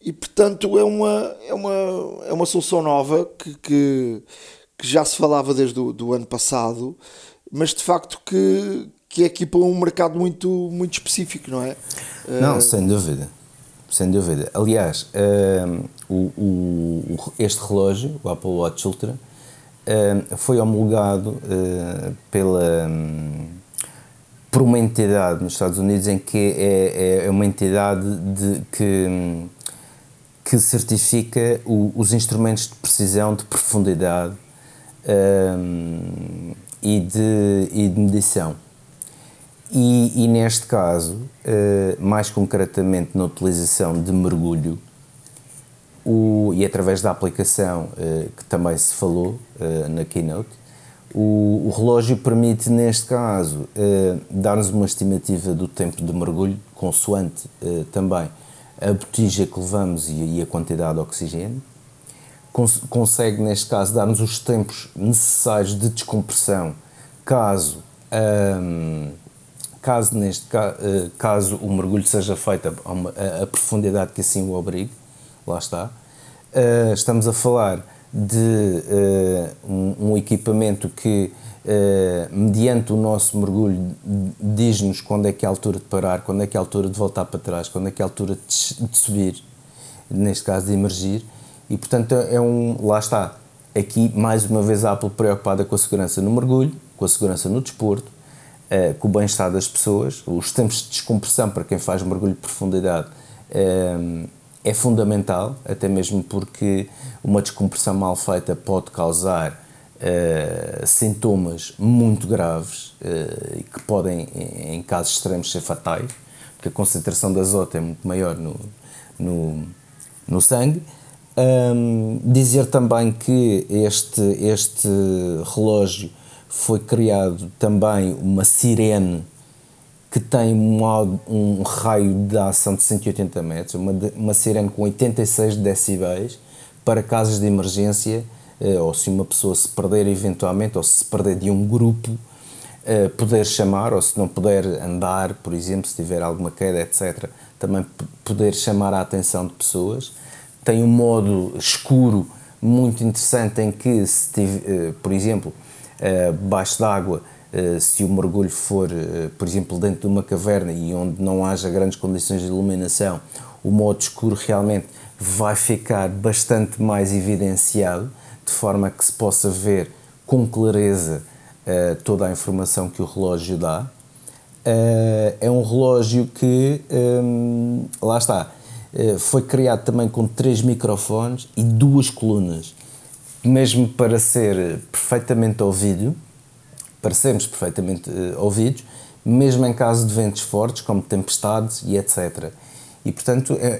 e portanto é uma, é uma, é uma solução nova que, que, que já se falava desde o do ano passado, mas de facto que, que é aqui para um mercado muito, muito específico, não é? Não, uh, sem dúvida. sem dúvida. Aliás, o, o, este relógio, o Apple Watch Ultra, foi homologado pela, por uma entidade nos Estados Unidos em que é, é, é uma entidade de, que, que certifica o, os instrumentos de precisão, de profundidade e, de, e de medição. E, e, neste caso, mais concretamente na utilização de mergulho, o, e através da aplicação uh, que também se falou uh, na Keynote, o, o, relógio permite, neste caso, uh, dar-nos uma estimativa do tempo de mergulho, consoante também a botija que levamos e, e a quantidade de oxigênio. Cons consegue, neste caso, dar-nos os tempos necessários de descompressão, caso, um, caso, neste ca caso o mergulho seja feito a, a, profundidade que assim o obrigue lá está. Uh, estamos a falar de uh, um, um, equipamento que, uh, mediante o nosso mergulho, diz-nos quando é que é a altura de parar, quando é que é a altura de voltar para trás, quando é que é a altura de, de subir, neste caso de emergir, e portanto é um. Lá está. Aqui, mais uma vez, a Apple preocupada com a segurança no mergulho, com a segurança no desporto, com o bem-estar das pessoas, os tempos de descompressão para quem faz mergulho de profundidade é fundamental, até mesmo porque uma descompressão mal feita pode causar uh, sintomas muito graves e que podem, em casos extremos, ser fatais, porque a concentração de azoto é muito maior no, no, no sangue. Um, dizer também que este, este relógio foi criado também uma sirene que tem um, um, raio de ação de 180 metros, uma, uma sirene com 86 decibéis para casos de emergência, eh, ou se uma pessoa se perder eventualmente, ou se perder de um grupo, eh, poder chamar, ou se não puder andar, por exemplo, se tiver alguma queda, etc., também poder chamar a atenção de pessoas. Tem um modo escuro muito interessante em que, se eh, por exemplo, baixo d'água, eh, se o mergulho for, eh, por exemplo, dentro de uma caverna e onde não haja grandes condições de iluminação, o modo escuro realmente vai ficar bastante mais evidenciado, de forma que se possa ver com clareza toda a informação que o relógio dá. É um relógio que, um, lá está, foi criado também com três microfones e duas colunas, mesmo para ser perfeitamente ouvido parecemos perfeitamente uh, ouvidos, mesmo em caso de ventos fortes, como tempestades e etc. E, portanto, é,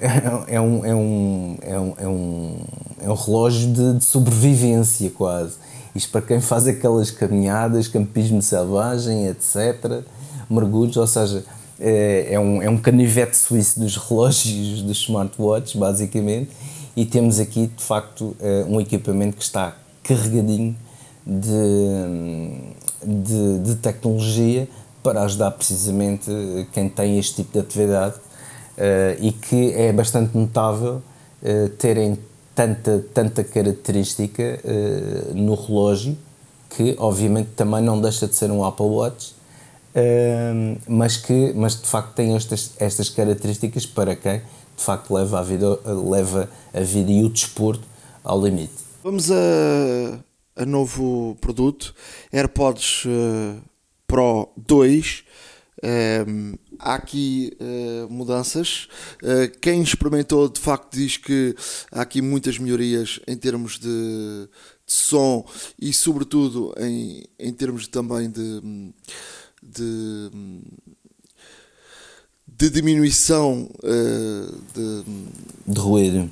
é, é, um, é, um, é, um, é, um, é um relógio de, de sobrevivência quase. Isto para quem faz aquelas caminhadas, campismo selvagem, etc., mergulhos, ou seja, é, é, um, é um canivete suíço dos relógios dos smartwatches, basicamente, e temos aqui, de facto, eh, um equipamento que está carregadinho de, de, de tecnologia para ajudar precisamente quem tem este tipo de atividade uh, e que é bastante notável terem tanta, tanta característica no relógio que obviamente também não deixa de ser um Apple Watch mas que mas de facto tem estas, estas características para quem de facto leva a vida, leva a vida e o desporto ao limite. Vamos a a novo produto, AirPods uh, Pro 2. Um, ehm, há aqui uh, mudanças. Uh, quem experimentou de facto diz que há aqui muitas melhorias em termos de, de som e, sobretudo, em, em termos também de, de, de diminuição uh, de, de ruído.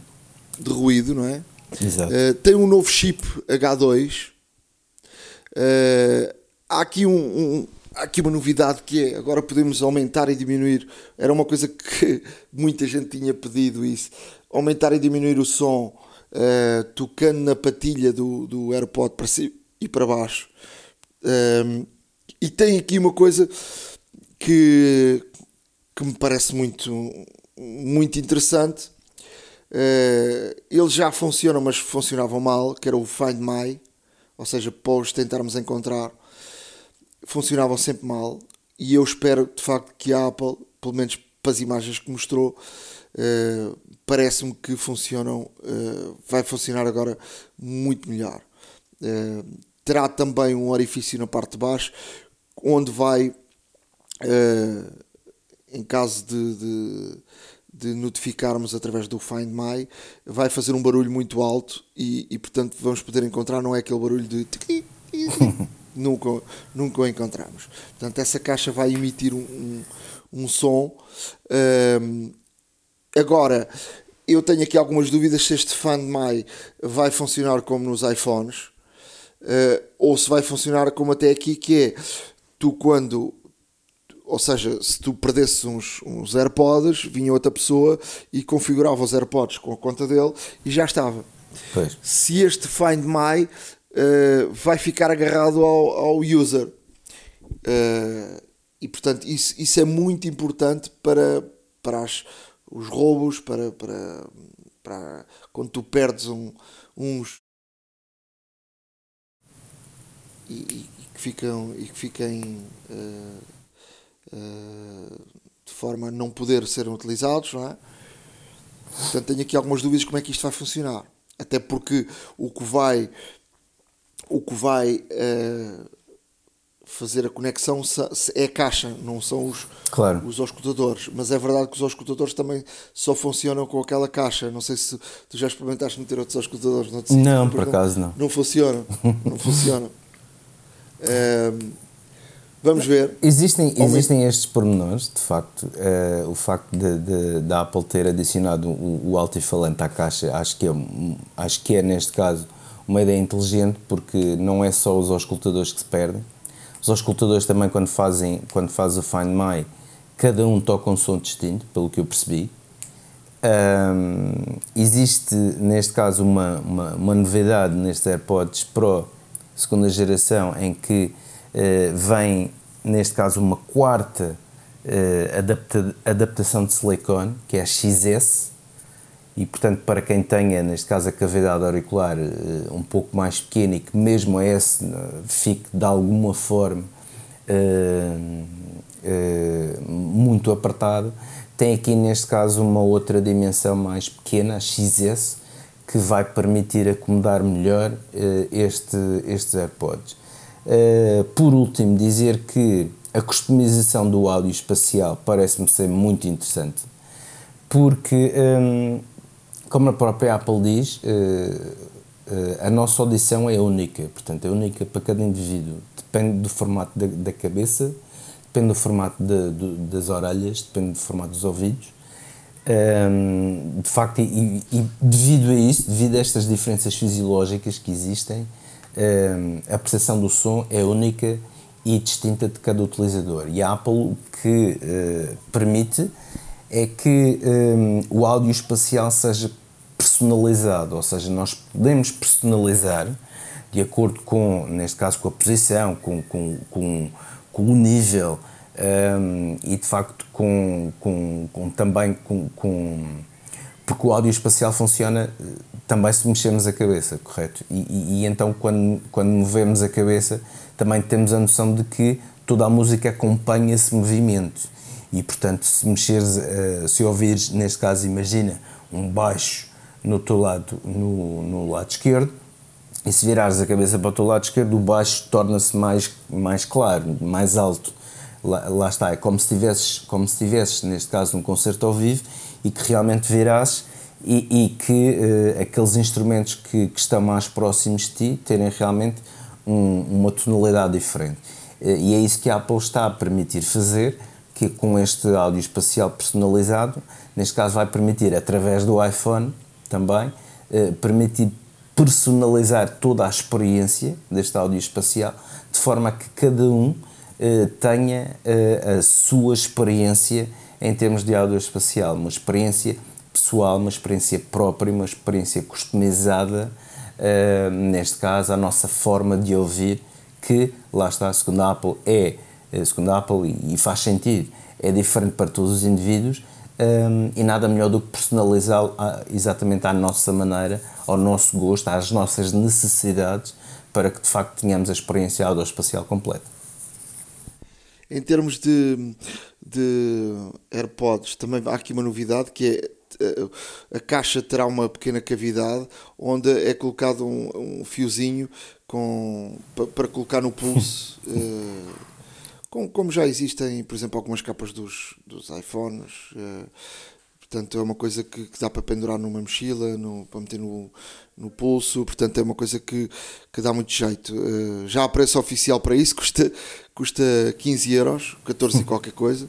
De ruído, não é? Exato. Uh, tem um novo chip H2. Uh, eh, há aqui um, um, há aqui uma novidade que é agora podemos aumentar e diminuir. Era uma coisa que [LAUGHS] muita gente tinha pedido isso. Aumentar e diminuir o som tocando na patilha do, do AirPod para cima e para baixo. e tem aqui uma coisa que, que me parece muito, muito interessante Uh, eles já funcionam, mas funcionavam mal, que era o Find My, ou seja, pós tentarmos encontrar, funcionavam sempre mal. E eu espero de facto que a Apple, pelo menos para as imagens que mostrou, uh, parece-me que funcionam, uh, vai funcionar agora muito melhor. Uh, terá também um orifício na parte de baixo, onde vai, em caso de, de, de, notificarmos através do Find My, vai fazer um barulho muito alto e, e portanto vamos poder encontrar, não é aquele barulho de [LAUGHS] nunca, nunca o encontramos. Portanto, essa caixa vai emitir um, um, um som. Um, agora, eu tenho aqui algumas dúvidas se este Find My vai funcionar como nos iPhones uh, ou se vai funcionar como até aqui, que é tu quando ou seja, se tu perdesses uns, uns AirPods, vinha outra pessoa e configurava os AirPods com a conta dele e já estava. Pois. Se este Find My uh, vai ficar agarrado ao, ao user. Uh, e portanto, isso, isso é muito importante para, para as, os roubos, para, para, para quando tu perdes um, uns e, e, que ficam e que fiquem uh, de forma a não poder serem utilizados, não é? Portanto, tenho aqui algumas dúvidas como é que isto vai funcionar. Até porque o que vai o que vai uh, fazer a conexão é a caixa, não são os, claro. os auscultadores. Mas é verdade que os auscultadores também só funcionam com aquela caixa. Não sei se tu já experimentaste meter outros auscultadores no sítio, Não, por acaso não. Não funcionam. Não funcionam. [LAUGHS] Uh, vamos ver. Existem, existem estes pormenores, de facto. Uh, o facto da Apple ter adicionado o, o altifalante à caixa, acho que, é, acho que é, neste caso, uma ideia inteligente porque não é só os auscultadores que se perdem. Os auscultadores também quando fazem, quando faz o Find My, cada um toca um som distinto, pelo que eu percebi. Um, existe neste caso uma, uma, uma, novidade nestes AirPods Pro segunda geração em que vem neste caso uma quarta uh, adapta, adaptação de silicone que é a XS e portanto para quem tenha neste caso a cavidade auricular uh, um pouco mais pequena e que mesmo esse uh, fique de alguma forma muito apertado tem aqui neste caso uma outra dimensão mais pequena, a XS que vai permitir acomodar melhor este, estes AirPods por último dizer que a customização do áudio espacial parece-me ser muito interessante porque um, como a própria Apple diz, uh, uh, a nossa audição é única, portanto, é única para cada indivíduo. Depende do formato da, da cabeça, depende do formato de, das orelhas, depende do formato dos ouvidos. Um, ehm, de facto, e, e, devido a isso, devido a estas diferenças fisiológicas que existem, ehm, a percepção do som é única e distinta de cada utilizador. E a Apple o que uh, permite é que o áudio espacial seja personalizado, ou seja, nós podemos personalizar de acordo com, neste caso, com a posição, com, com, com, com o nível um, e de facto com, com, com também com, com, porque o áudio espacial funciona eh, também se mexermos a cabeça, correto? E, e, e, então quando, quando movemos a cabeça também temos a noção de que toda a música acompanha esse movimento e portanto se mexeres, uh, se ouvires, neste caso imagina um baixo no teu lado, no, no lado esquerdo, e se virares a cabeça para o teu lado esquerdo, o baixo torna-se mais, mais claro, mais alto. Lá, lá, está, é como se tivesses, como se tivesses, neste caso, um concerto ao vivo e que realmente virasses e, e que uh, aqueles instrumentos que, que, estão mais próximos de ti terem realmente um, uma tonalidade diferente. Uh, e é isso que a Apple está a permitir fazer, que com este áudio espacial personalizado, neste caso vai permitir, através do iPhone, também, eh, permitir personalizar toda a experiência deste áudio espacial, de forma que cada um tenha a sua experiência em termos de áudio espacial, uma experiência pessoal, uma experiência própria, uma experiência customizada, neste caso, a nossa forma de ouvir, que, lá está, segundo a Apple, é, segundo a Apple, e faz sentido, é diferente para todos os indivíduos, um, e nada melhor do que personalizá-lo exatamente à nossa maneira, ao nosso gosto, às nossas necessidades, para que de facto tenhamos a experiência aeroespacial completa. Em termos de, de AirPods também há aqui uma novidade que é eh, a caixa terá uma pequena cavidade onde é colocado um, um fiozinho com, para, colocar no pulso. uh, [LAUGHS] com, como já existem, por exemplo, algumas capas dos, dos iPhones. Uh, portanto, é uma coisa que, que, dá para pendurar numa mochila, no, para meter no, no pulso. Portanto, é uma coisa que, que dá muito jeito. Uh, já há preço oficial para isso, [LAUGHS] custa, custa 15 euros, 14 e [LAUGHS] qualquer coisa.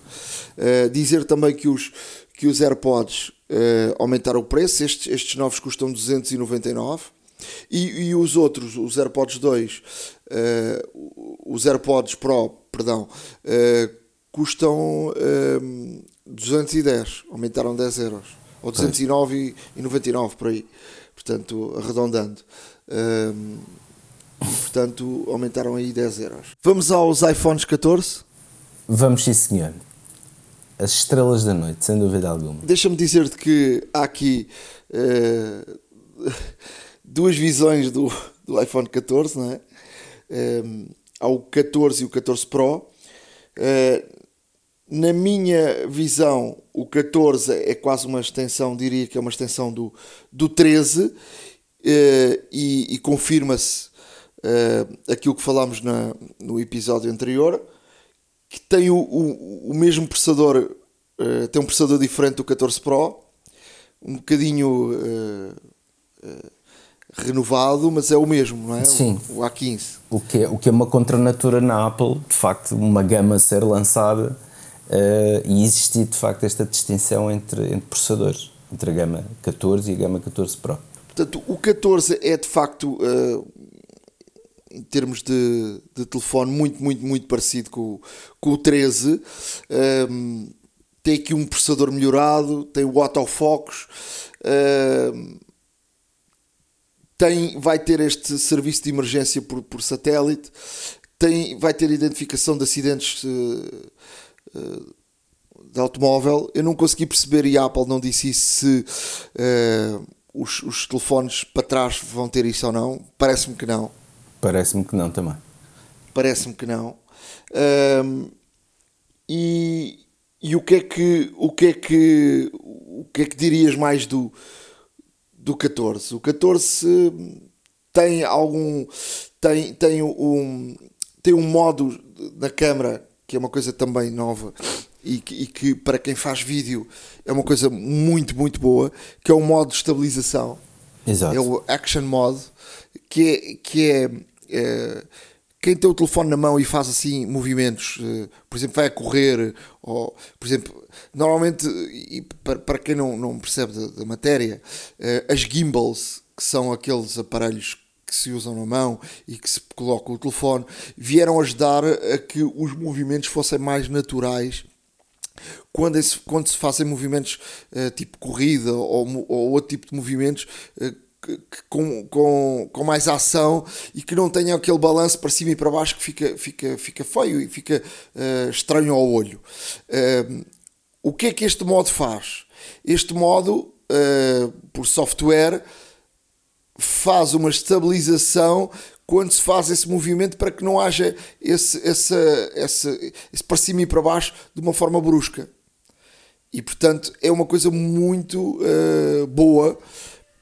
dizer também que os, que os AirPods uh, aumentaram o preço, estes, estes novos custam 299 e, e os outros, os AirPods 2, uh, eh, os AirPods Pro, perdão, uh, custam uh, 210, aumentaram 10 euros, ou 209,99 por aí, portanto, arredondando. Portanto, aumentaram aí 10 euros. Vamos aos iPhones 14? Vamos sim, senhor as estrelas da noite, sem dúvida alguma. Deixa-me dizer-te que há aqui uh, [LAUGHS] duas visões do, do iPhone 14, não é? Um, eh, há o 14 e o 14 Pro. Uh, na minha visão, o 14 é quase uma extensão, diria que é uma extensão do, do 13 uh, e, e confirma-se uh, aquilo que falámos na, no episódio anterior que tem o, o, o mesmo processador, uh, tem um processador diferente do 14 Pro, um bocadinho uh, uh, renovado, mas é o mesmo, não é? Sim. O, o A15. O que, é, o que é uma contranatura na Apple, de facto, uma gama ser lançada e existir de facto esta distinção entre, entre processadores, entre a gama 14 e a gama 14 Pro. Portanto, o 14 é de facto em termos de, de telefone muito, muito, muito parecido com, com o 13. Um, tem aqui um processador melhorado, tem o autofocus, um, tem, vai ter este serviço de emergência por, por satélite, tem, vai ter identificação de acidentes uh, uh, de automóvel. Eu não consegui perceber, e a Apple não disse isso, se uh, os, os telefones para trás vão ter isso ou não. Parece-me que não. Parece-me que não também. Parece-me que não. Um, e, e o que é que o que é que o que é que dirias mais do do 14? O 14 tem algum tem tem um tem um modo na câmara que é uma coisa também nova e que, e que para quem faz vídeo é uma coisa muito muito boa que é o modo de estabilização Exato. é o action mode que é, que é é, quem tem o telefone na mão e faz assim movimentos, eh, por exemplo, vai a correr, ou por exemplo, normalmente, e para, para quem não, não percebe da, da matéria, eh, as gimbals, que são aqueles aparelhos que se usam na mão e que se coloca o telefone, vieram ajudar a que os movimentos fossem mais naturais quando, esse, quando se fazem movimentos uh, tipo corrida ou, ou, outro tipo de movimentos uh, com, com, com mais ação e que não tenha aquele balanço para cima e para baixo que fica, fica, fica feio e fica uh, estranho ao olho. Uh, o que é que este modo faz? Este modo, uh, por software, faz uma estabilização quando se faz esse movimento para que não haja esse, esse, esse, esse para cima e para baixo de uma forma brusca. E portanto é uma coisa muito boa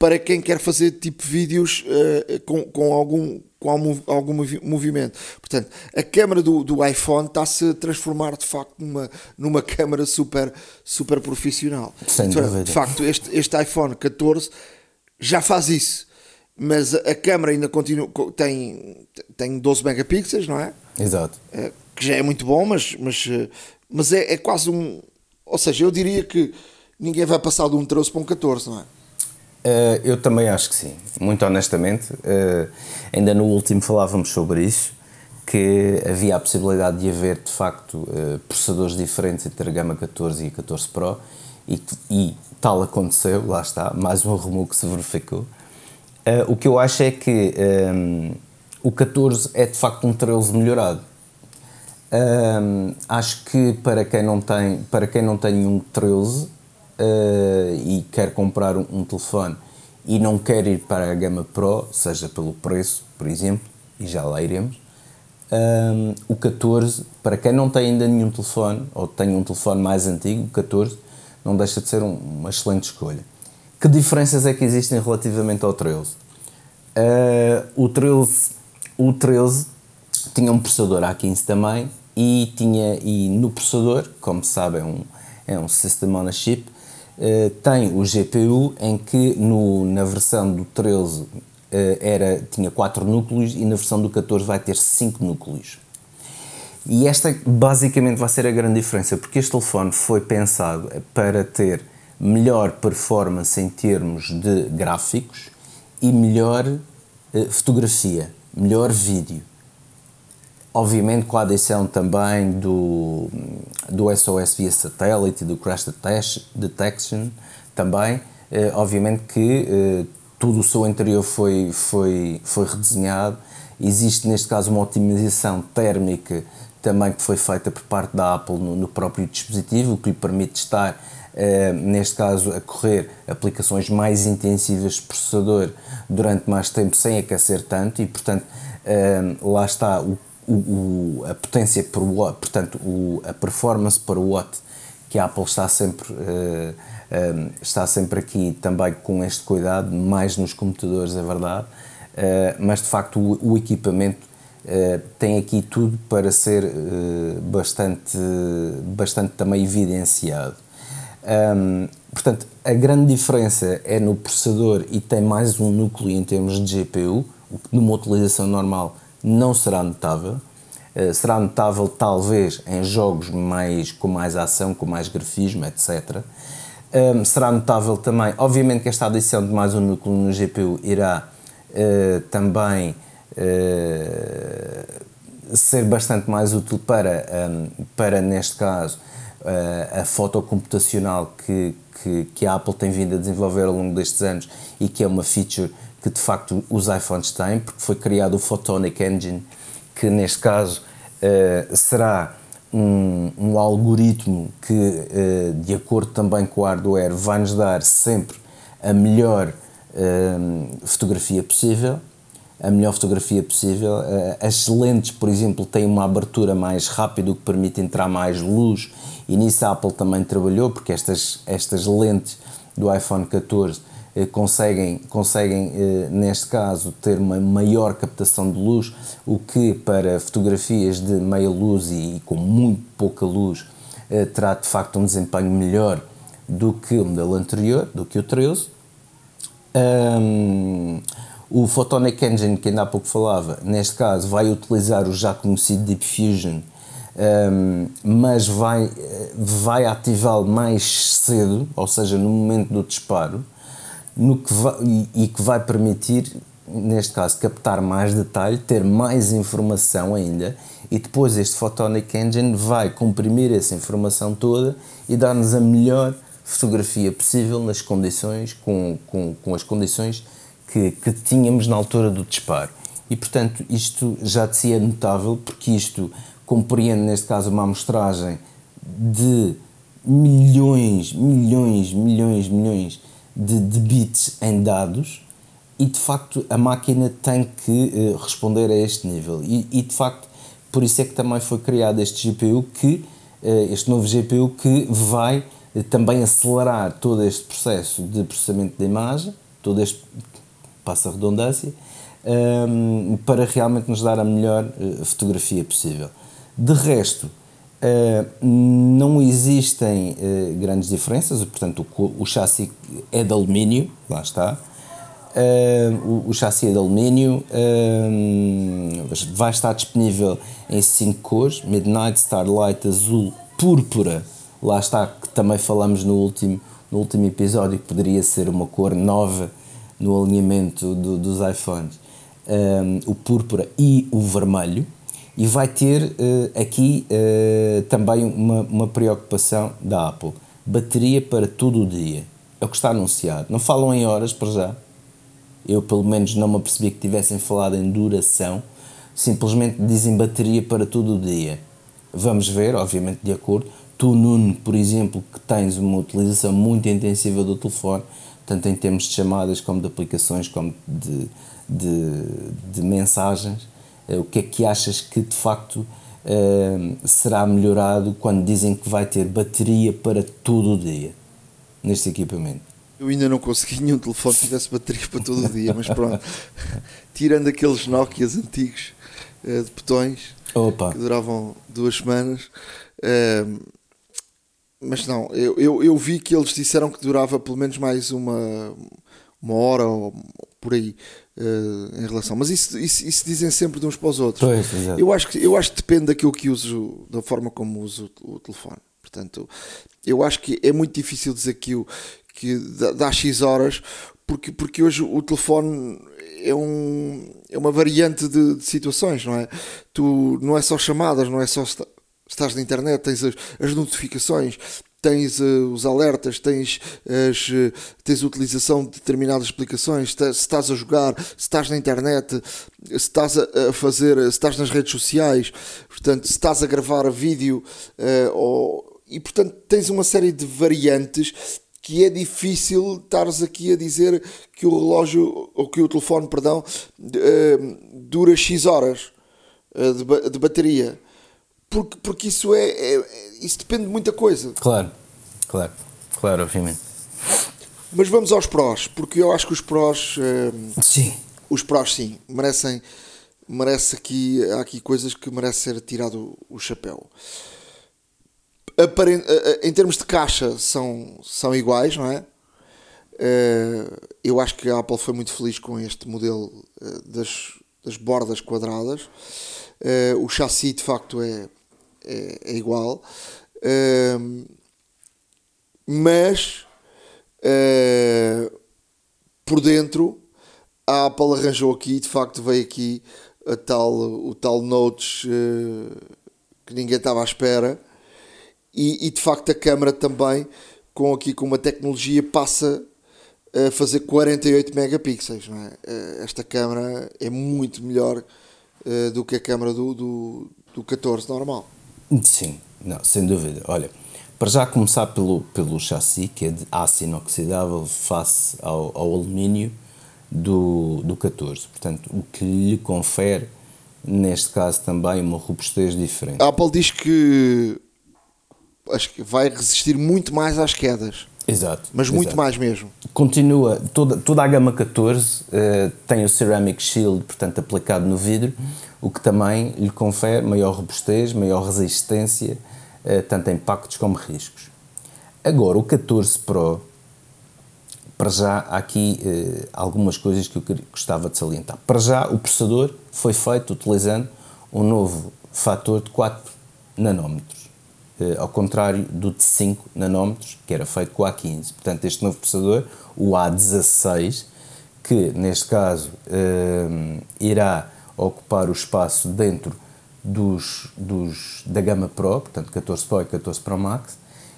para quem quer fazer tipo vídeos uh, com, com algum com algum movimento. Portanto, a câmera do, do iPhone está-se a transformar de facto numa, numa câmera super, super profissional. Sem então, dúvida. De facto, este, este iPhone 14 já faz isso. Mas a, a câmera ainda continua, tem, tem 12 megapixels, não é? Exato. É, que já é muito bom, mas, mas, eh, mas é, é quase um. Ou seja, eu diria que ninguém vai passar de um 13 para um 14, não é? Uh, eu também acho que sim, muito honestamente. Uh, ainda no último falávamos sobre isso, que havia a possibilidade de haver de facto uh, processadores diferentes entre a gama 14 e a 14 Pro e, e tal aconteceu, lá está, mais um rumor que se verificou. o que eu acho é que um, o 14 é de facto um 13 melhorado. Um, acho que para quem não tem, para quem não tem um 13 uh, e quer comprar um, um, telefone e não quer ir para a gama Pro, seja pelo preço, por exemplo, e já lá iremos, um, o 14, para quem não tem ainda nenhum telefone, ou tem um telefone mais antigo, o 14 não deixa de ser um, uma excelente escolha. Que diferenças é que existem relativamente ao 13? Uh, o 13? O 13 tinha um processador A15 também e, tinha, e no processador, como sabem, é um, é um System on a Chip, uh, tem o GPU em que no, na versão do 13 uh, era, tinha 4 núcleos e na versão do 14 vai ter 5 núcleos. E esta basicamente vai ser a grande diferença, porque este telefone foi pensado para ter melhor performance em termos de gráficos e melhor eh, fotografia, melhor vídeo. Obviamente com a adição também do, do SOS via satélite, do Crash Detection também, eh, obviamente que eh, todo o seu interior foi, foi, foi redesenhado. Existe neste caso uma otimização térmica também que foi feita por parte da Apple no, no próprio dispositivo, o que lhe permite estar, eh, neste caso, a correr aplicações mais intensivas de processador durante mais tempo sem aquecer tanto e, portanto, eh, lá está o, o, a potência por watt, portanto, o, a performance por watt que a Apple está sempre, eh, está sempre aqui também com este cuidado, mais nos computadores, é verdade, mas de facto o, o equipamento Uh, tem aqui tudo para ser uh, bastante, bastante também evidenciado. Um, portanto, a grande diferença é no processador e tem mais um núcleo em termos de GPU, o numa utilização normal não será notável. Uh, será notável talvez em jogos mais, com mais ação, com mais grafismo, etc. Um, será notável também, obviamente que esta adição de mais um núcleo no GPU irá também eh, ser bastante mais útil para, um, para neste caso, a foto computacional que, que, que, a Apple tem vindo a desenvolver ao longo destes anos e que é uma feature que de facto os iPhones têm, porque foi criado o Photonic Engine, que neste caso uh, será um, um, algoritmo que, uh, de acordo também com o hardware, vai-nos dar sempre a melhor fotografia possível a melhor fotografia possível. As lentes, por exemplo, têm uma abertura mais rápida, o que permite entrar mais luz, e nisso a Apple também trabalhou, porque estas, estas lentes do iPhone 14 eh, conseguem, conseguem eh, neste caso, ter uma maior captação de luz, o que para fotografias de meia luz e, com muito pouca luz terá de facto um desempenho melhor do que o modelo anterior, do que o 13. Um, o Photonic Engine, que ainda há pouco falava, neste caso vai utilizar o já conhecido Deep Fusion, um, mas vai, vai ativá-lo mais cedo, ou seja, no momento do disparo, no que vai, e, e que vai permitir, neste caso, captar mais detalhe, ter mais informação ainda, e depois este Photonic Engine vai comprimir essa informação toda e dar-nos a melhor fotografia possível nas condições, com, com, com as condições que, que tínhamos na altura do disparo. E, portanto, isto já de si é notável, porque isto compreende, neste caso, uma amostragem de milhões, milhões, milhões, milhões de, de bits em dados e, de facto, a máquina tem que uh, responder a este nível. E, e, de facto, por isso é que também foi criado este GPU, que, uh, este novo GPU, que vai uh, também acelerar todo este processo de processamento de imagem, todo este passa a redundância, um, para realmente nos dar a melhor fotografia possível. De resto, uh, não existem uh, grandes diferenças, portanto, o, o chassi é de alumínio, lá está. o, o chassi é de alumínio, vai estar disponível em 5 cores: Midnight, Starlight, Azul, Púrpura. Lá está, que também falamos no último, no último episódio, que poderia ser uma cor nova no alinhamento do, dos iPhones o púrpura e o vermelho e vai ter uh, aqui uh, também uma, uma preocupação da Apple. Bateria para todo o dia. É o que está anunciado. Não falam em horas para já. Eu pelo menos não me apercebi que tivessem falado em duração. Simplesmente dizem bateria para todo o dia. Vamos ver obviamente de acordo. Tu Nuno por exemplo que tens uma utilização muito intensiva do telefone tanto em termos de chamadas como de aplicações, como de, de, de mensagens, o que é que achas que de facto uh, será melhorado quando dizem que vai ter bateria para todo o dia neste equipamento? Eu ainda não consegui nenhum telefone que tivesse bateria para todo o dia, mas pronto. Tirando aqueles Nokias antigos uh, de botões Opa. que duravam duas semanas. mas não, eu, eu, eu vi que eles disseram que durava pelo menos mais uma, uma hora ou por aí uh, em relação. Mas isso, isso, isso, dizem sempre de uns para os outros. Pois, eu, acho que, eu acho que depende daquilo que uso, da forma como uso o, o telefone. Portanto, eu acho que é muito difícil dizer que, o, que dá, X horas, porque, porque hoje o telefone é, um, é uma variante de, de, situações, não é? Tu não é só chamadas, não é só estás na internet, tens as, as notificações, tens uh, os alertas, tens, as, uh, tens a utilização de determinadas aplicações, se estás a jogar, se estás na internet, se estás a, fazer, se estás nas redes sociais, portanto, se estás a gravar vídeo, uh, ou, e portanto tens uma série de variantes que é difícil estares aqui a dizer que o relógio, ou que o telefone, perdão, dura X horas de, de bateria porque, porque isso é, é, isso depende de muita coisa. Claro, claro, claro, obviamente. Mas vamos aos prós, porque eu acho que os prós. Uh, sim. Os prós, sim, merecem. Merece aqui. Há aqui coisas que merecem ser tirado o chapéu. Aparent, em termos de caixa, são, são iguais, não é? Uh, eu acho que a Apple foi muito feliz com este modelo das, das bordas quadradas. O chassi, de facto, é, é, é igual. Uh, mas uh, por dentro a Apple arranjou aqui, de facto veio aqui a tal, o tal Notes uh, que ninguém estava à espera e, e, de facto a câmera também com aqui com uma tecnologia passa a fazer 48 megapixels é? esta câmera é muito melhor do que a câmera do, do, do 14 normal Sim, não, sem dúvida. Olha, para já começar pelo, pelo chassi, que é de aço inoxidável face ao, ao alumínio do, do 14. Portanto, o que lhe confere, neste caso, também uma robustez diferente. A Apple diz que acho que vai resistir muito mais às quedas. Exato. Mas muito exato. mais mesmo. Continua, toda, toda a gama 14 uh, eh, tem o Ceramic Shield, portanto, aplicado no vidro, o que também lhe confere maior robustez, maior resistência, uh, tanto a impactos como riscos. Agora, o 14 Pro, para já, há aqui uh, algumas coisas que eu gostava de salientar. Para já, o processador foi feito utilizando um novo fator de 4 nanómetros eh, ao contrário do de 5 nanómetros, que era feito com o A15. Portanto, este novo processador, o A16, que neste caso eh, irá ocupar o espaço dentro dos, dos, da gama Pro, portanto 14 Pro e 14 Pro Max,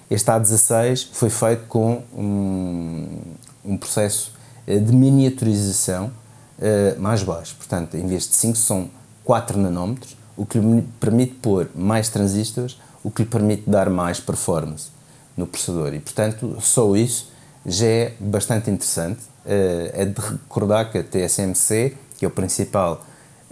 este A16 foi feito com um, um processo eh, de miniaturização uh, mais baixo. Portanto, em vez de 5 são 4 nanómetros, o que lhe permite pôr mais transistores o que lhe permite dar mais performance no processador. E, portanto, só isso já é bastante interessante. Uh, é de recordar que a TSMC, que é o principal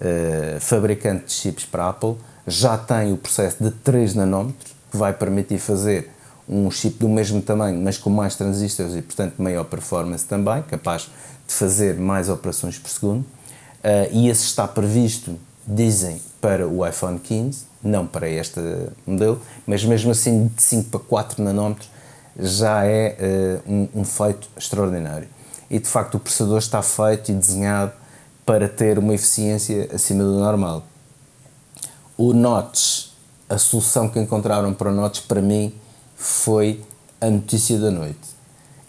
uh, fabricante de chips para Apple, já tem o processo de 3 nanómetros, que vai permitir fazer um chip do mesmo tamanho, mas com mais transistores e, portanto, maior performance também, capaz de fazer mais operações por segundo. Uh, e esse está previsto, dizem, para o iPhone 15, não para este modelo, mas mesmo assim de 5 para 4 nanómetros já é uh, um, um, feito extraordinário. E de facto o processador está feito e desenhado para ter uma eficiência acima do normal. O Notch, a solução que encontraram para o Notch para mim foi a notícia da noite.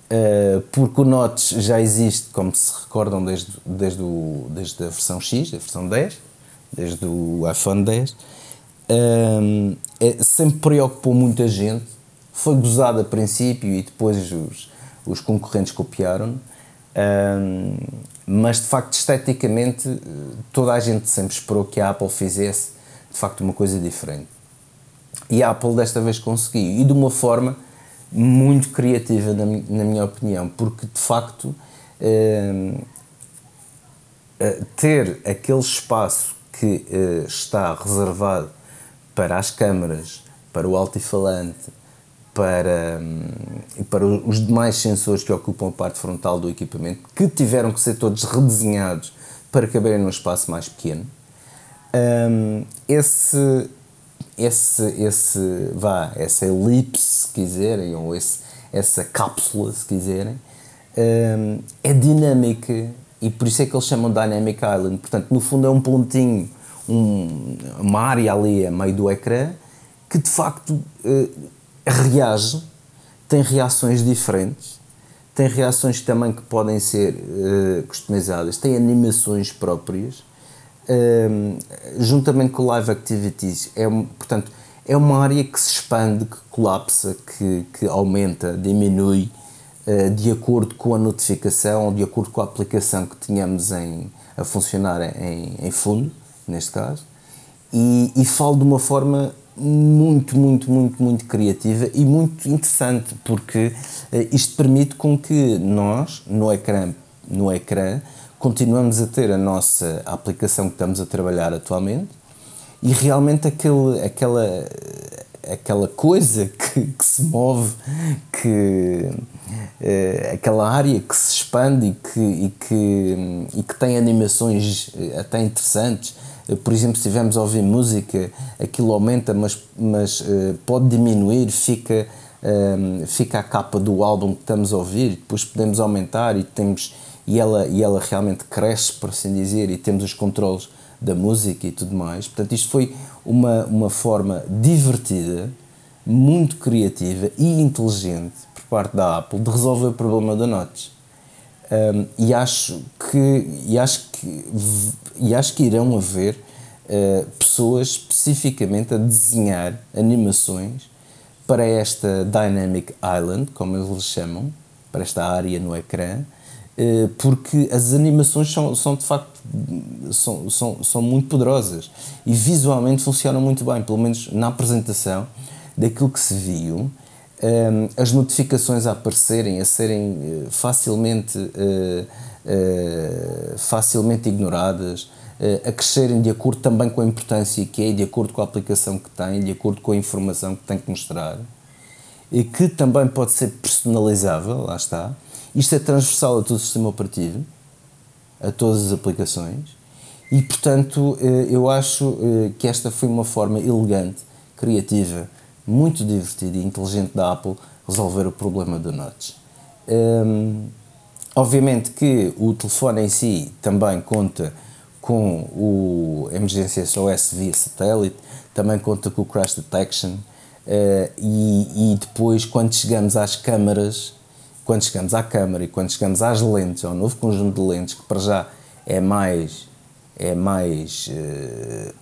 Uh, porque o Notch já existe, como se recordam, desde, desde, o, desde a versão X, a versão 10, desde o iPhone 10, um, é, sempre preocupou muita gente. Foi gozado a princípio e depois os, os concorrentes copiaram. Um, mas de facto, esteticamente, toda a gente sempre esperou que a Apple fizesse de facto uma coisa diferente. E a Apple desta vez conseguiu, e de uma forma muito criativa, na, na minha opinião, porque de facto um, ter aquele espaço que uh, está reservado para as câmaras, para o altifalante, para, um, para os demais sensores que ocupam a parte frontal do equipamento, que tiveram que ser todos redesenhados para caberem num espaço mais pequeno. Um, esse, esse, esse, vá, essa elipse, se quiserem, ou esse, essa cápsula, se quiserem, um, é dinâmica e por isso é que eles chamam Dynamic Island. Portanto, no fundo é um pontinho, um, uma área ali a meio do ecrã que de facto uh, reage, tem reações diferentes, tem reações também que podem ser uh, customizadas, tem animações próprias, uh, juntamente com Live Activities. É, portanto, é uma área que se expande, que colapsa, que, que aumenta, diminui uh, de acordo com a notificação ou de acordo com a aplicação que tínhamos em, a funcionar em, em fundo, neste caso, e, e falo de uma forma muito, muito, muito, muito criativa e muito interessante, porque uh, isto permite com que nós, no ecrã, no ecrã, continuamos a ter a nossa aplicação que estamos a trabalhar atualmente e realmente aquele, aquela, aquela coisa que, que se move, que, uh, aquela área que se expande e que, e que, e que tem animações eh, até interessantes, por exemplo, se estivermos a ouvir música, aquilo aumenta, mas, mas uh, pode diminuir, fica, uh, fica a capa do álbum que estamos a ouvir, depois podemos aumentar e, temos, e, ela, e ela realmente cresce, por assim dizer, e temos os controles da música e tudo mais. Portanto, isto foi uma, uma forma divertida, muito criativa e inteligente por parte da Apple de resolver o problema da Notch. Um, e acho que e acho que e acho que irão haver uh, pessoas especificamente a desenhar animações para esta Dynamic Island, como eles chamam, para esta área no ecrã, uh, porque as animações são, são de facto são, são, são muito poderosas e visualmente funcionam muito bem, pelo menos na apresentação daquilo que se viu um, as notificações a aparecerem, a serem uh, facilmente, uh, uh, facilmente ignoradas, a crescerem de acordo também com a importância que é, de acordo com a aplicação que tem, de acordo com a informação que tem que mostrar, e que também pode ser personalizável, lá está. Isto é transversal a todo o sistema operativo, a todas as aplicações, e portanto eu acho que esta foi uma forma elegante, criativa, muito divertido e inteligente da Apple resolver o problema do Notch. Um, obviamente que o telefone em si também conta com o emergência SOS via satélite, também conta com o crash detection uh, e, e, depois quando chegamos às câmaras, quando chegamos à câmara e quando chegamos às lentes, ao novo conjunto de lentes que para já é mais é mais uh,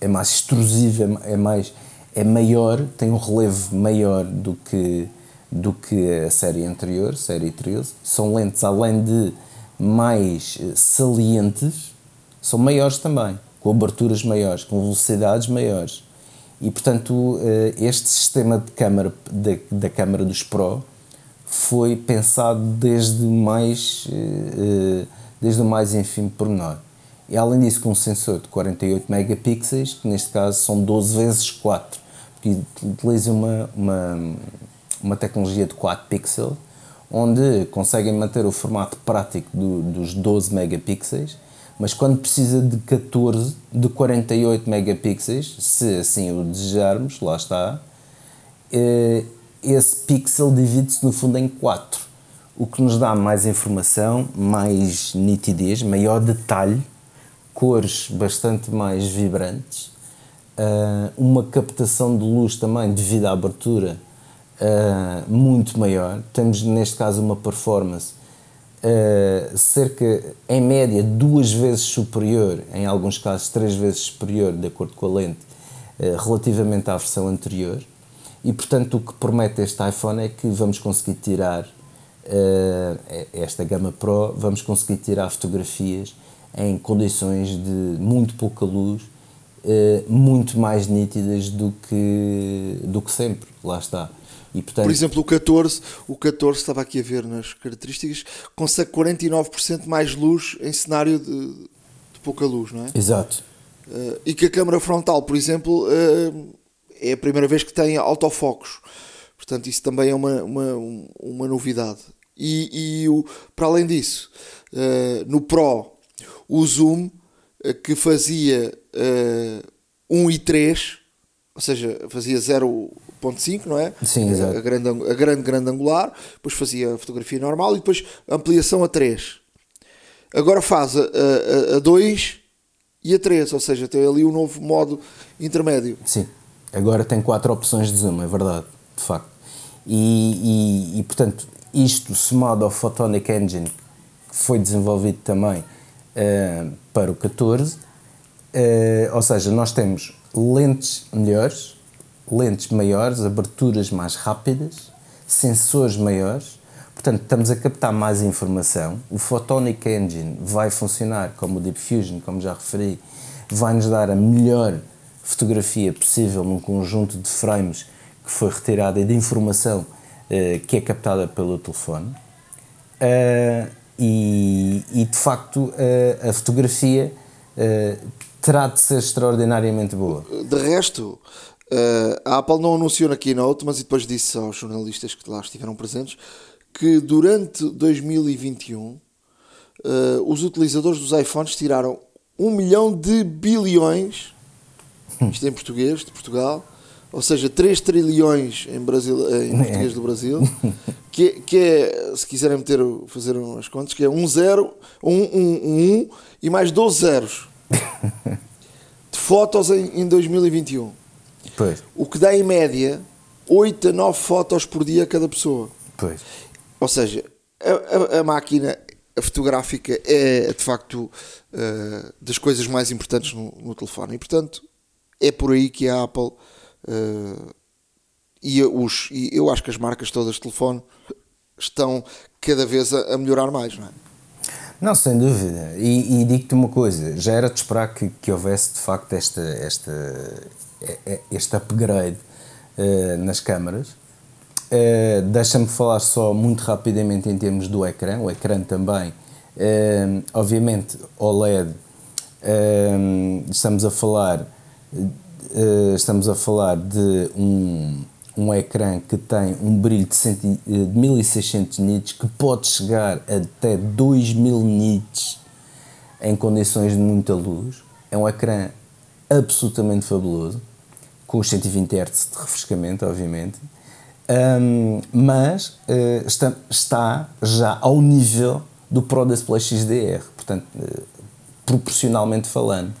é mais extrusivo, é mais é maior, tem um relevo maior do que, do que a série anterior, série 13. São lentes, além de mais eh, salientes, são maiores também, com aberturas maiores, com velocidades maiores. E, portanto, eh, este sistema de câmara, da, da câmara dos Pro foi pensado desde o mais, eh, desde o mais ínfimo pormenor. E além disso, com um sensor de 48 megapixels, que neste caso são 12 vezes 4 que utiliza uma, uma, uma tecnologia de 4 pixels, onde conseguem manter o formato prático do, dos 12 megapixels, mas quando precisa de 14, de 48 megapixels, se assim o desejarmos, lá está, eh, esse pixel divide-se no fundo em 4, o que nos dá mais informação, mais nitidez, maior detalhe, cores bastante mais vibrantes uh, uma captação de luz também devido à abertura uh, muito maior. Temos neste caso uma performance uh, cerca, em média, duas vezes superior, em alguns casos três vezes superior, de acordo com a lente, relativamente à versão anterior. E portanto, o que promete este iPhone é que vamos conseguir tirar esta gama Pro, vamos conseguir tirar fotografias em condições de muito pouca luz uh, muito mais nítidas do que, do que sempre, lá está. E, portanto, Por exemplo, o 14, o 14 estava aqui a ver nas características, consegue 49% mais luz em cenário de, de, pouca luz, não é? Exato, Uh, e que a câmara frontal, por exemplo, uh, é a primeira vez que tem autofocos. Portanto, isso também é uma, uma, uma novidade. E, e o, para além disso, uh, no Pro, o zoom que fazia 1 e 3, ou seja, fazia 0.5, não é? Sim, exato. A grande, a grande, grande angular, depois fazia a fotografia normal e depois ampliação a 3. Agora faz a, a, a 2 e a 3, ou seja, tem ali um novo modo intermédio. Sim, agora tem quatro opções de zoom, é verdade, de facto. E, e, e portanto, isto somado ao Photonic Engine, que foi desenvolvido também uh, para o 14, uh, eh, ou seja, nós temos lentes melhores, lentes maiores, aberturas mais rápidas, sensores maiores, Portanto, estamos a captar mais informação. O Photonic Engine vai funcionar como o Deep Fusion, como já referi, vai nos dar a melhor fotografia possível num conjunto de frames que foi retirada e de informação uh, que é captada pelo telefone. Uh, e, e, de facto, uh, a fotografia terá de ser extraordinariamente boa. De resto, a Apple não anunciou na keynote, mas depois disse aos jornalistas que lá estiveram presentes que durante 2021 uh, eh, os utilizadores dos iPhones tiraram um milhão de bilhões, isto em português, de Portugal, ou seja, 3 trilhões em, Brasil, em português do Brasil, que, que é, se quiserem meter, fazer umas contas, que é um zero, um, um, um, um e mais 12 zeros [LAUGHS] de fotos em, em 2021. Pois. O que dá em média 8 a 9 fotos por dia a cada pessoa. Pois. Ou seja, a, a, a máquina a fotográfica é de facto uh, das coisas mais importantes no, no, telefone e portanto é por aí que a Apple uh, e, os, e eu acho que as marcas todas de telefone estão cada vez a, a melhorar mais, não é? Não, sem dúvida. E, e digo-te uma coisa: já era de esperar que, que houvesse de facto esta, esta, este upgrade uh, nas câmaras Uh, Deixa-me falar só muito rapidamente em termos do ecrã. O ecrã também, uh, obviamente, OLED. Estamos a falar, estamos a falar de um, um ecrã que tem um brilho de, centi, de 1600 nits que pode chegar até 2000 nits em condições de muita luz. É um ecrã absolutamente fabuloso, com os 120 Hz de refrescamento, obviamente um, mas uh, está, está, já ao nível do Pro Display XDR, portanto, uh, proporcionalmente falando.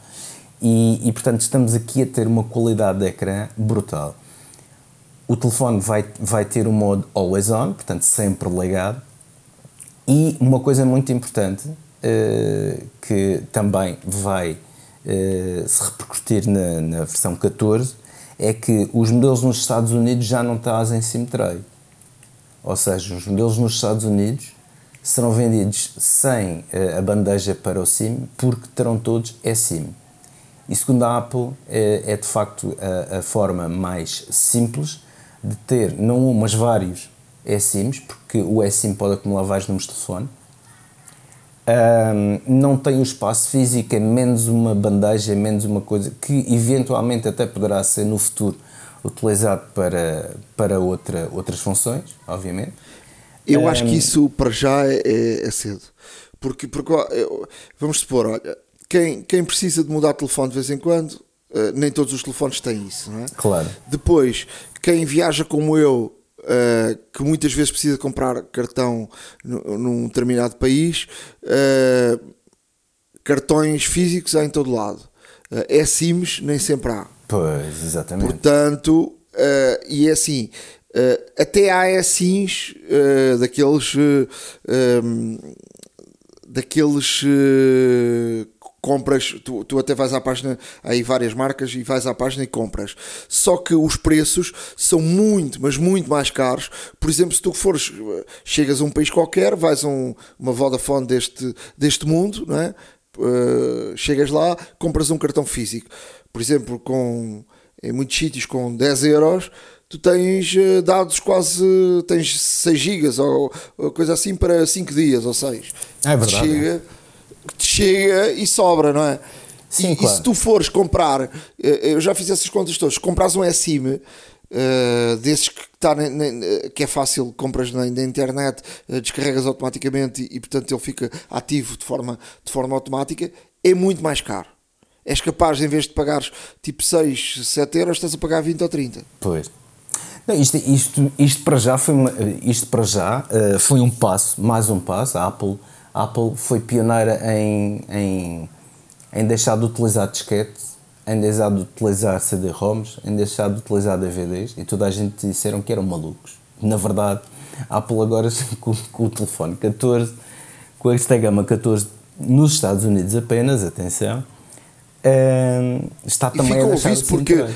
E, e, portanto, estamos aqui a ter uma qualidade de ecrã brutal. O telefone vai, vai ter o modo Always On, portanto, sempre ligado. E uma coisa muito importante uh, que também vai se repercutir na, na versão 14 é que os modelos nos Estados Unidos já não trazem SIM tray. Ou seja, os modelos nos Estados Unidos serão vendidos sem uh, a bandeja para o SIM porque terão todos eSIM. E segundo a Apple, é de facto a, a, forma mais simples de ter não um, mas vários eSIMs, porque o eSIM pode acumular vários números de telefone um, não tem o espaço físico, é menos uma bandeja, é menos uma coisa que eventualmente até poderá ser no futuro utilizado para, para outra, outras funções, obviamente. Eu um, acho que isso para já é, é, é cedo. Porque, porque vamos supor, olha, quem, quem precisa de mudar de telefone de vez em quando, uh, nem todos os telefones têm isso, não é? Claro. Depois, quem viaja como eu uh, que muitas vezes precisa comprar cartão num determinado país, uh, cartões físicos há em todo lado. Uh, é SIMs, nem sempre há. Pois, exatamente. Portanto, e é assim, até há SIMs daqueles. Um, daqueles compras, tu, tu até vais à página, aí várias marcas e vais à página e compras. Só que os preços são muito, mas muito mais caros. Por exemplo, se tu fores, chegas a um país qualquer, vais a um, uma Vodafone deste, deste mundo, não é? Uh, chegas lá, compras um cartão físico. Por exemplo, com, em muitos sítios com 10 euros, tu tens uh, dados quase, tens 6 gigas ou, ou, coisa assim para 5 dias ou 6. É verdade. Chega, é chega e sobra, não é? Sim, e, claro. e se tu fores comprar, eh, eu já fiz essas contas todas, se comprares um SIM uh, desses que, tá na- na- que é fácil, compras na, na internet, eh, descarregas automaticamente e, e, portanto ele fica ativo de forma, de forma automática, é muito mais caro. És capaz, em vez de pagares tipo 6, 7 euros, estás a pagar 20 ou 30. Pois. Não, isto, isto, isto para já foi uma- isto para já eh, foi um passo, mais um passo. A Apple, a Apple foi pioneira em, em, em deixar de utilizar disquete, em deixar de utilizar CD-ROMs, em deixar de utilizar DVDs e toda a gente disseram que eram malucos. Na verdade, a Apple agora [LAUGHS] com, com o telefone 14, com esta gama 14 nos Estados Unidos apenas, atenção, eh, está E também fica a deixar de porque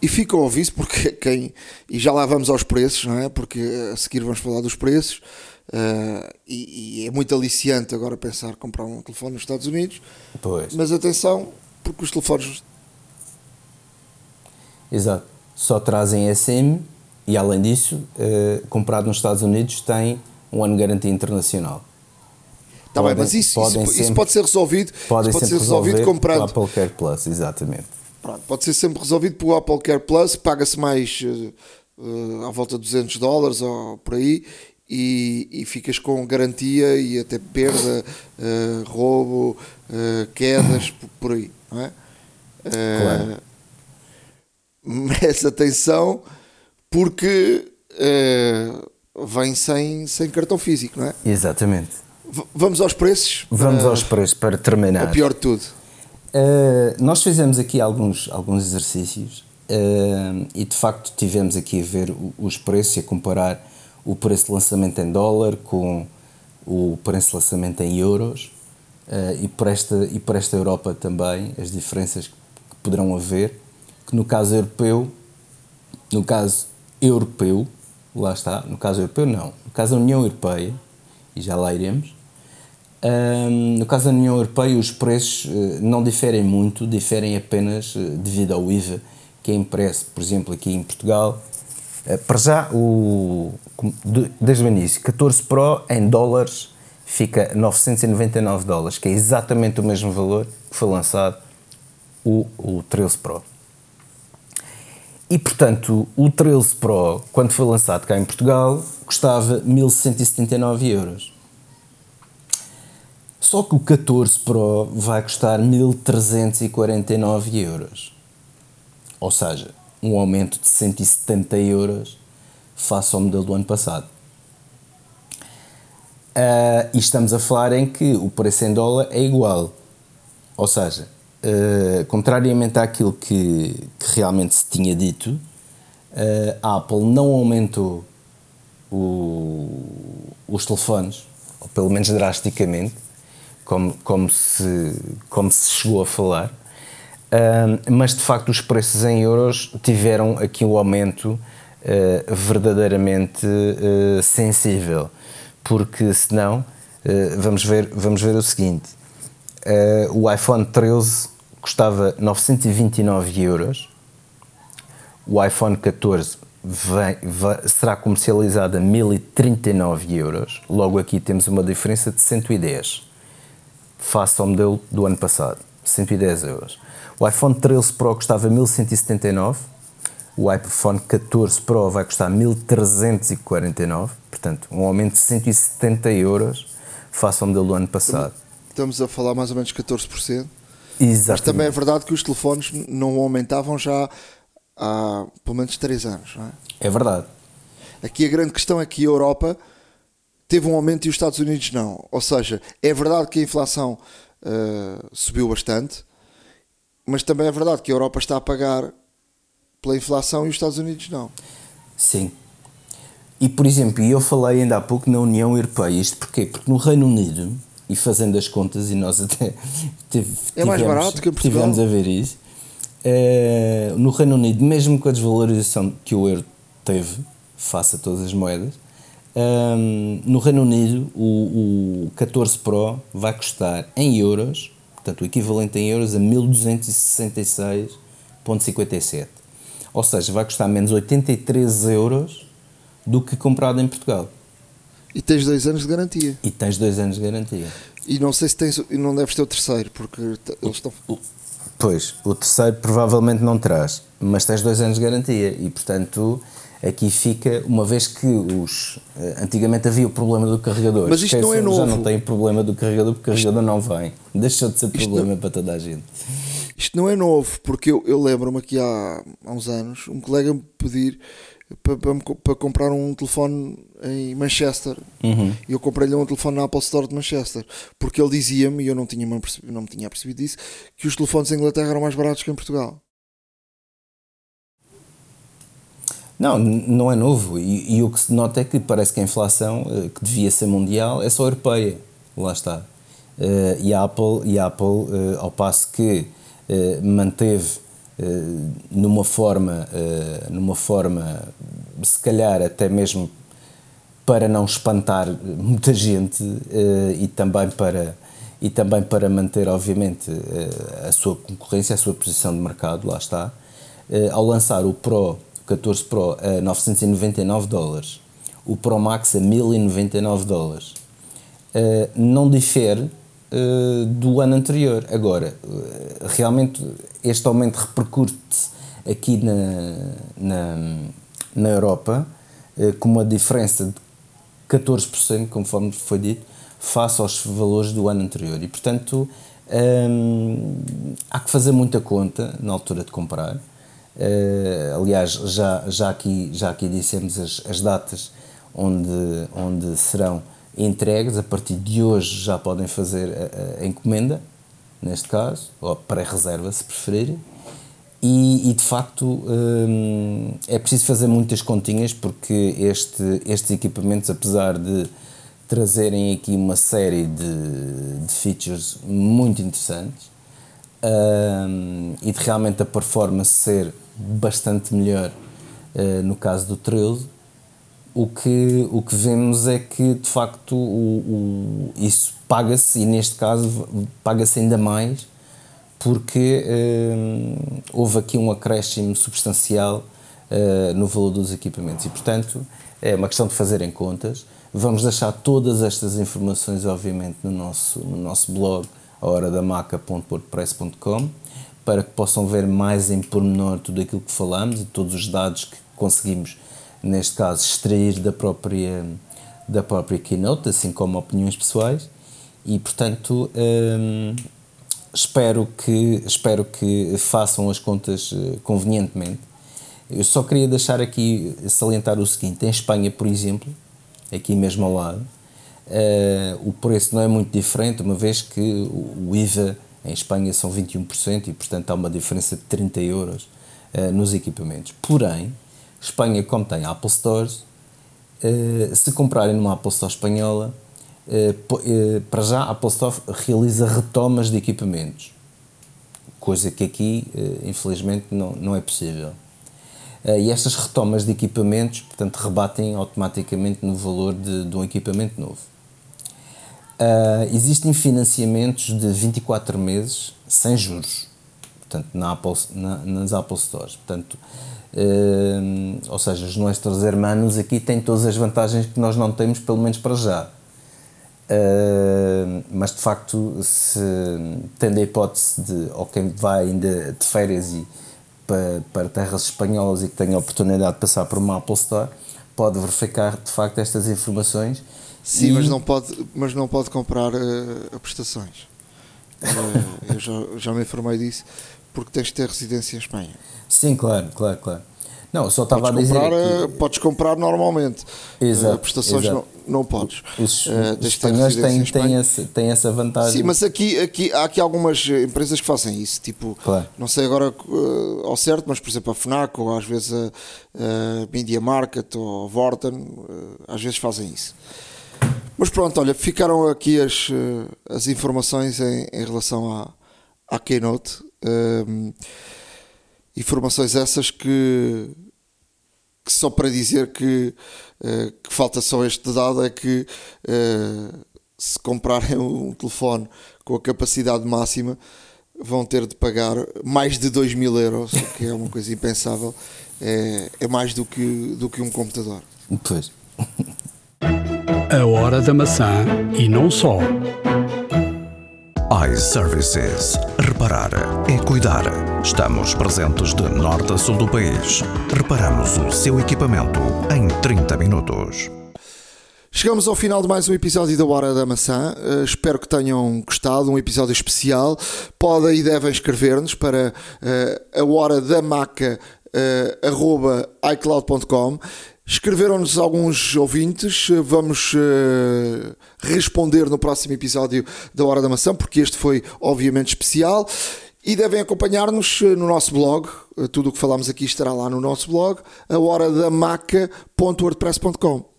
e fica ao vice porque quem e já lá vamos aos preços, não é? Porque a seguir vamos falar dos preços. Eh, e, e é muito aliciante agora pensar comprar um telefone nos Estados Unidos, Pois. mas atenção, porque os telefones Exato. Só trazem SM e, além disso, eh, comprado nos Estados Unidos, tem um ano de garantia internacional. Está bem, mas isso, isso, isso sempre- pode ser resolvido, Podem isso pode ser resolvido comprando. Apple Care Plus, exatamente. Pronto, pode ser sempre resolvido pelo Apple Care Plus, paga-se mais eh, à volta de 200 dólares ou por aí e, e ficas com garantia e até perda, eh, roubo, eh, quedas, por, por aí, não é? Eh, Claro. [LAUGHS] Mas atenção, porque vem sem, sem cartão físico, não é? Exatamente. V- vamos aos preços? Vamos aos preços para terminar. ao pior de tudo. Uh, nós fizemos aqui alguns, alguns exercícios uh, e de facto tivemos aqui a ver os preços e a comparar o preço de lançamento em dólar com o preço de lançamento em euros uh, e, por esta, e por esta Europa também as diferenças que poderão haver, que no caso europeu, no caso europeu, lá está, no caso europeu não, no caso da União Europeia, e já lá iremos, Ahm, no caso da União Europeia, os preços eh, não diferem muito, diferem apenas eh, devido ao IVA que é impresso, por exemplo, aqui em Portugal. Eh, para já, o, desde o início, 14 Pro em dólares fica 999 dólares, que é exatamente o mesmo valor que foi lançado o, o 13 Pro. E portanto, o 13 Pro, quando foi lançado cá em Portugal, custava 1179 euros. Só que o 14 Pro vai custar 1349 euros. Ou seja, um aumento de 170 euros face ao modelo do ano passado. Ah, e estamos a falar em que o preço em dólar é igual. Ou seja, ah, contrariamente àquilo que, que realmente se tinha dito, ah, a Apple não aumentou o- os telefones, ou pelo menos drasticamente, como, como, se, como se chegou a falar, Mas de facto os preços em euros tiveram aqui um aumento ah, verdadeiramente ah, sensível, porque senão, ah, vamos, ver, vamos ver o seguinte, o iPhone 13 custava 929 euros, o iPhone 14 vem- vai- será comercializado a 1039 euros. Logo aqui temos uma diferença de 110 face ao modelo do ano passado, 110 euros. O iPhone 13 Pro custava 1179, o iPhone 14 Pro vai custar 1349, portanto, um aumento de 170 euros face ao modelo do ano passado. Estamos a falar mais ou menos 14%. Exatamente. Mas também é verdade que os telefones não aumentavam já há pelo menos 3 anos. Não é? É verdade. Aqui a grande questão é que a Europa teve um aumento e os Estados Unidos não. Ou seja, é verdade que a inflação eh, subiu bastante, mas também é verdade que a Europa está a pagar pela inflação e os Estados Unidos não. Sim. E, por exemplo, eu falei ainda há pouco na União Europeia. Isto porquê? Porque no Reino Unido, e fazendo as contas, e nós até [LAUGHS] tive- É mais tivemos- barato que Portugal. Tivemos a ver isso. eh, no Reino Unido, mesmo com a desvalorização que o euro teve, face a todas as moedas, ehm, no Reino Unido o, o 14 Pro vai custar em euros, portanto o equivalente em euros a 1266,57. Ou seja, vai custar menos 83 euros do que comprado em Portugal. E tens dois anos de garantia. E tens dois anos de garantia. E não sei se tens, e não deves ter o terceiro, porque eles estão. Pois, o terceiro provavelmente não terás, mas tens dois anos de garantia e, portanto, aqui fica, uma vez que os. eh, Antigamente havia o problema do carregador. Mas isto não é Esqueçam, Já novo. não tem problema do carregador porque o carregador não vem. Deixou de ser problema para toda a gente. Isto não é novo, porque eu, eu lembro-me aqui há, há uns anos um colega me pedir para, para, para comprar um telefone em Manchester Uhum. e eu comprei-lhe um telefone na Apple Store de Manchester porque ele dizia-me, e eu não, tinha, não me tinha percebido isso, que os telefones em Inglaterra eram mais baratos que em Portugal. Não, não é novo. E, e o que se nota é que parece que a inflação, eh, que devia ser mundial, é só europeia. Lá está. Eh, e a Apple, e a Apple eh, ao passo que manteve numa forma, numa forma, se calhar até mesmo para não espantar muita gente e também para e também para manter obviamente a sua concorrência, a sua posição de mercado, lá está, ao lançar o Pro 14 Pro a 999 dólares, o Pro Max a 1099 dólares, eh, não difere eh, do ano anterior. Agora, eh, realmente este aumento repercute-se aqui na, na, na Europa eh, com uma diferença de 14%, conforme foi dito, face aos valores do ano anterior. E, portanto, hum, há que fazer muita conta na altura de comprar. Eh, aliás, já, já, aqui, já aqui dissemos as, as datas onde, onde serão entregues. A partir de hoje já podem fazer a, a encomenda, neste caso, ou pré-reserva, se preferirem. E, e, de facto hum, é preciso fazer muitas continhas porque este, estes equipamentos, apesar de trazerem aqui uma série de, de features muito interessantes hum, e de realmente a performance ser bastante melhor uh, no caso do 13, o que, o que vemos é que de facto o, o, isso paga-se e neste caso paga-se ainda mais porque hum, houve aqui um acréscimo substancial uh, no valor dos equipamentos. E, portanto, é uma questão de fazerem contas. Vamos deixar todas estas informações, obviamente, no nosso, no nosso blog, ahoradamaca.wordpress.com, para que possam ver mais em pormenor tudo aquilo que falamos e todos os dados que conseguimos, neste caso, extrair da própria, da própria Keynote, assim como opiniões pessoais. E, portanto, hum, espero que, espero que façam as contas eh, convenientemente. Eu só queria deixar aqui, salientar o seguinte: em Espanha, por exemplo, aqui mesmo ao lado, uh, o preço não é muito diferente, uma vez que o IVA em Espanha são 21% e, portanto, há uma diferença de 30 euros uh, nos equipamentos. Porém, Espanha, como tem Apple Stores, uh, se comprarem numa Apple Store espanhola, para já a Apple Store realiza retomas de equipamentos, coisa que aqui, infelizmente, não, não é possível. E estas retomas de equipamentos, portanto, rebatem automaticamente no valor de, de um equipamento novo. Uh, existem financiamentos de 24 meses sem juros, portanto, na Apple, na, nas Apple Stores. Portanto, uh, ou seja, os nossos hermanos aqui têm todas as vantagens que nós não temos, pelo menos para já. Uh, mas de facto, se tendo a hipótese de, ou quem vai ainda de férias e para, para terras espanholas e que tenha a oportunidade de passar por uma Apple Store, pode verificar de facto estas informações. Sim, e... mas, não pode, mas não pode comprar uh, prestações. Uh, eu já, já me informei disso, porque tens de ter residência em Espanha. Sim, claro, claro, claro. Não, só estava podes a dizer. Comprar, que... Podes comprar normalmente. Exato, uh, prestações exato. Não, não podes. Os, uh, os espanhóis têm, têm, essa, têm essa vantagem. Sim, mas aqui, aqui, há aqui algumas empresas que fazem isso. Tipo, claro. não sei agora uh, ao certo, mas por exemplo a FNAC ou às vezes a, a Media Market ou a Vorten, às vezes fazem isso. Mas pronto, olha, ficaram aqui as, as informações em, em relação à, à Keynote. Um, informações essas que, que, só para dizer que, uh, que falta só este dado é que uh, se comprarem [LAUGHS] um telefone com a capacidade máxima vão ter de pagar mais de 2 mil euros, o que é uma coisa impensável, é, é mais do que, do que um computador. Pois. [LAUGHS] A hora da maçã e não só. iServices. Reparar é cuidar. Estamos presentes de norte a sul do país. Reparamos o seu equipamento em 30 minutos. Chegamos ao final de mais um episódio da Hora da Maçã. Uh, espero que tenham gostado, um episódio especial. Podem e devem escrever-nos para uh, a hora da maca uh, arroba icloud.com. Escreveram-nos alguns ouvintes, vamos uh, responder no próximo episódio da Hora da Maçã, porque este foi obviamente especial. E devem acompanhar-nos no nosso blog, tudo o que falamos aqui estará lá no nosso blog, a horadamaca.wordpress.com.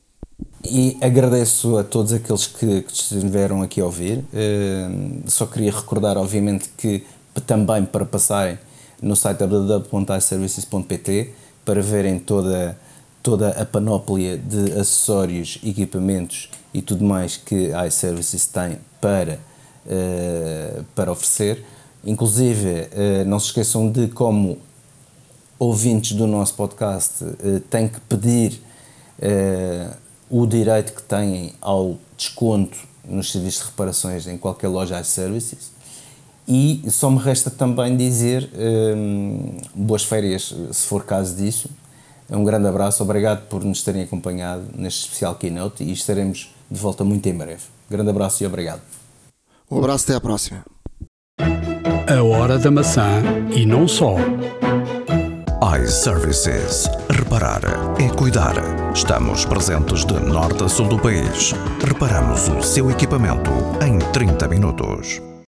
E agradeço a todos aqueles que, que estiveram aqui a ouvir. Uh, só queria recordar, obviamente, que também para passarem no site www.iservices.pt para verem toda, toda a panóplia de acessórios, equipamentos e tudo mais que a iServices tem para, uh, para oferecer. Inclusive, uh, não se esqueçam de como ouvintes do nosso podcast uh, têm que pedir o direito que têm ao desconto nos serviços de reparações em qualquer loja iServices. E só me resta também dizer boas férias, se for caso disso. Um grande abraço, obrigado por nos terem acompanhado neste especial keynote e estaremos de volta muito em breve. Grande abraço e obrigado. Um abraço, até à próxima. A hora da maçã e não só iServices. Reparar é cuidar. Estamos presentes de norte a sul do país. Reparamos o seu equipamento em 30 minutos.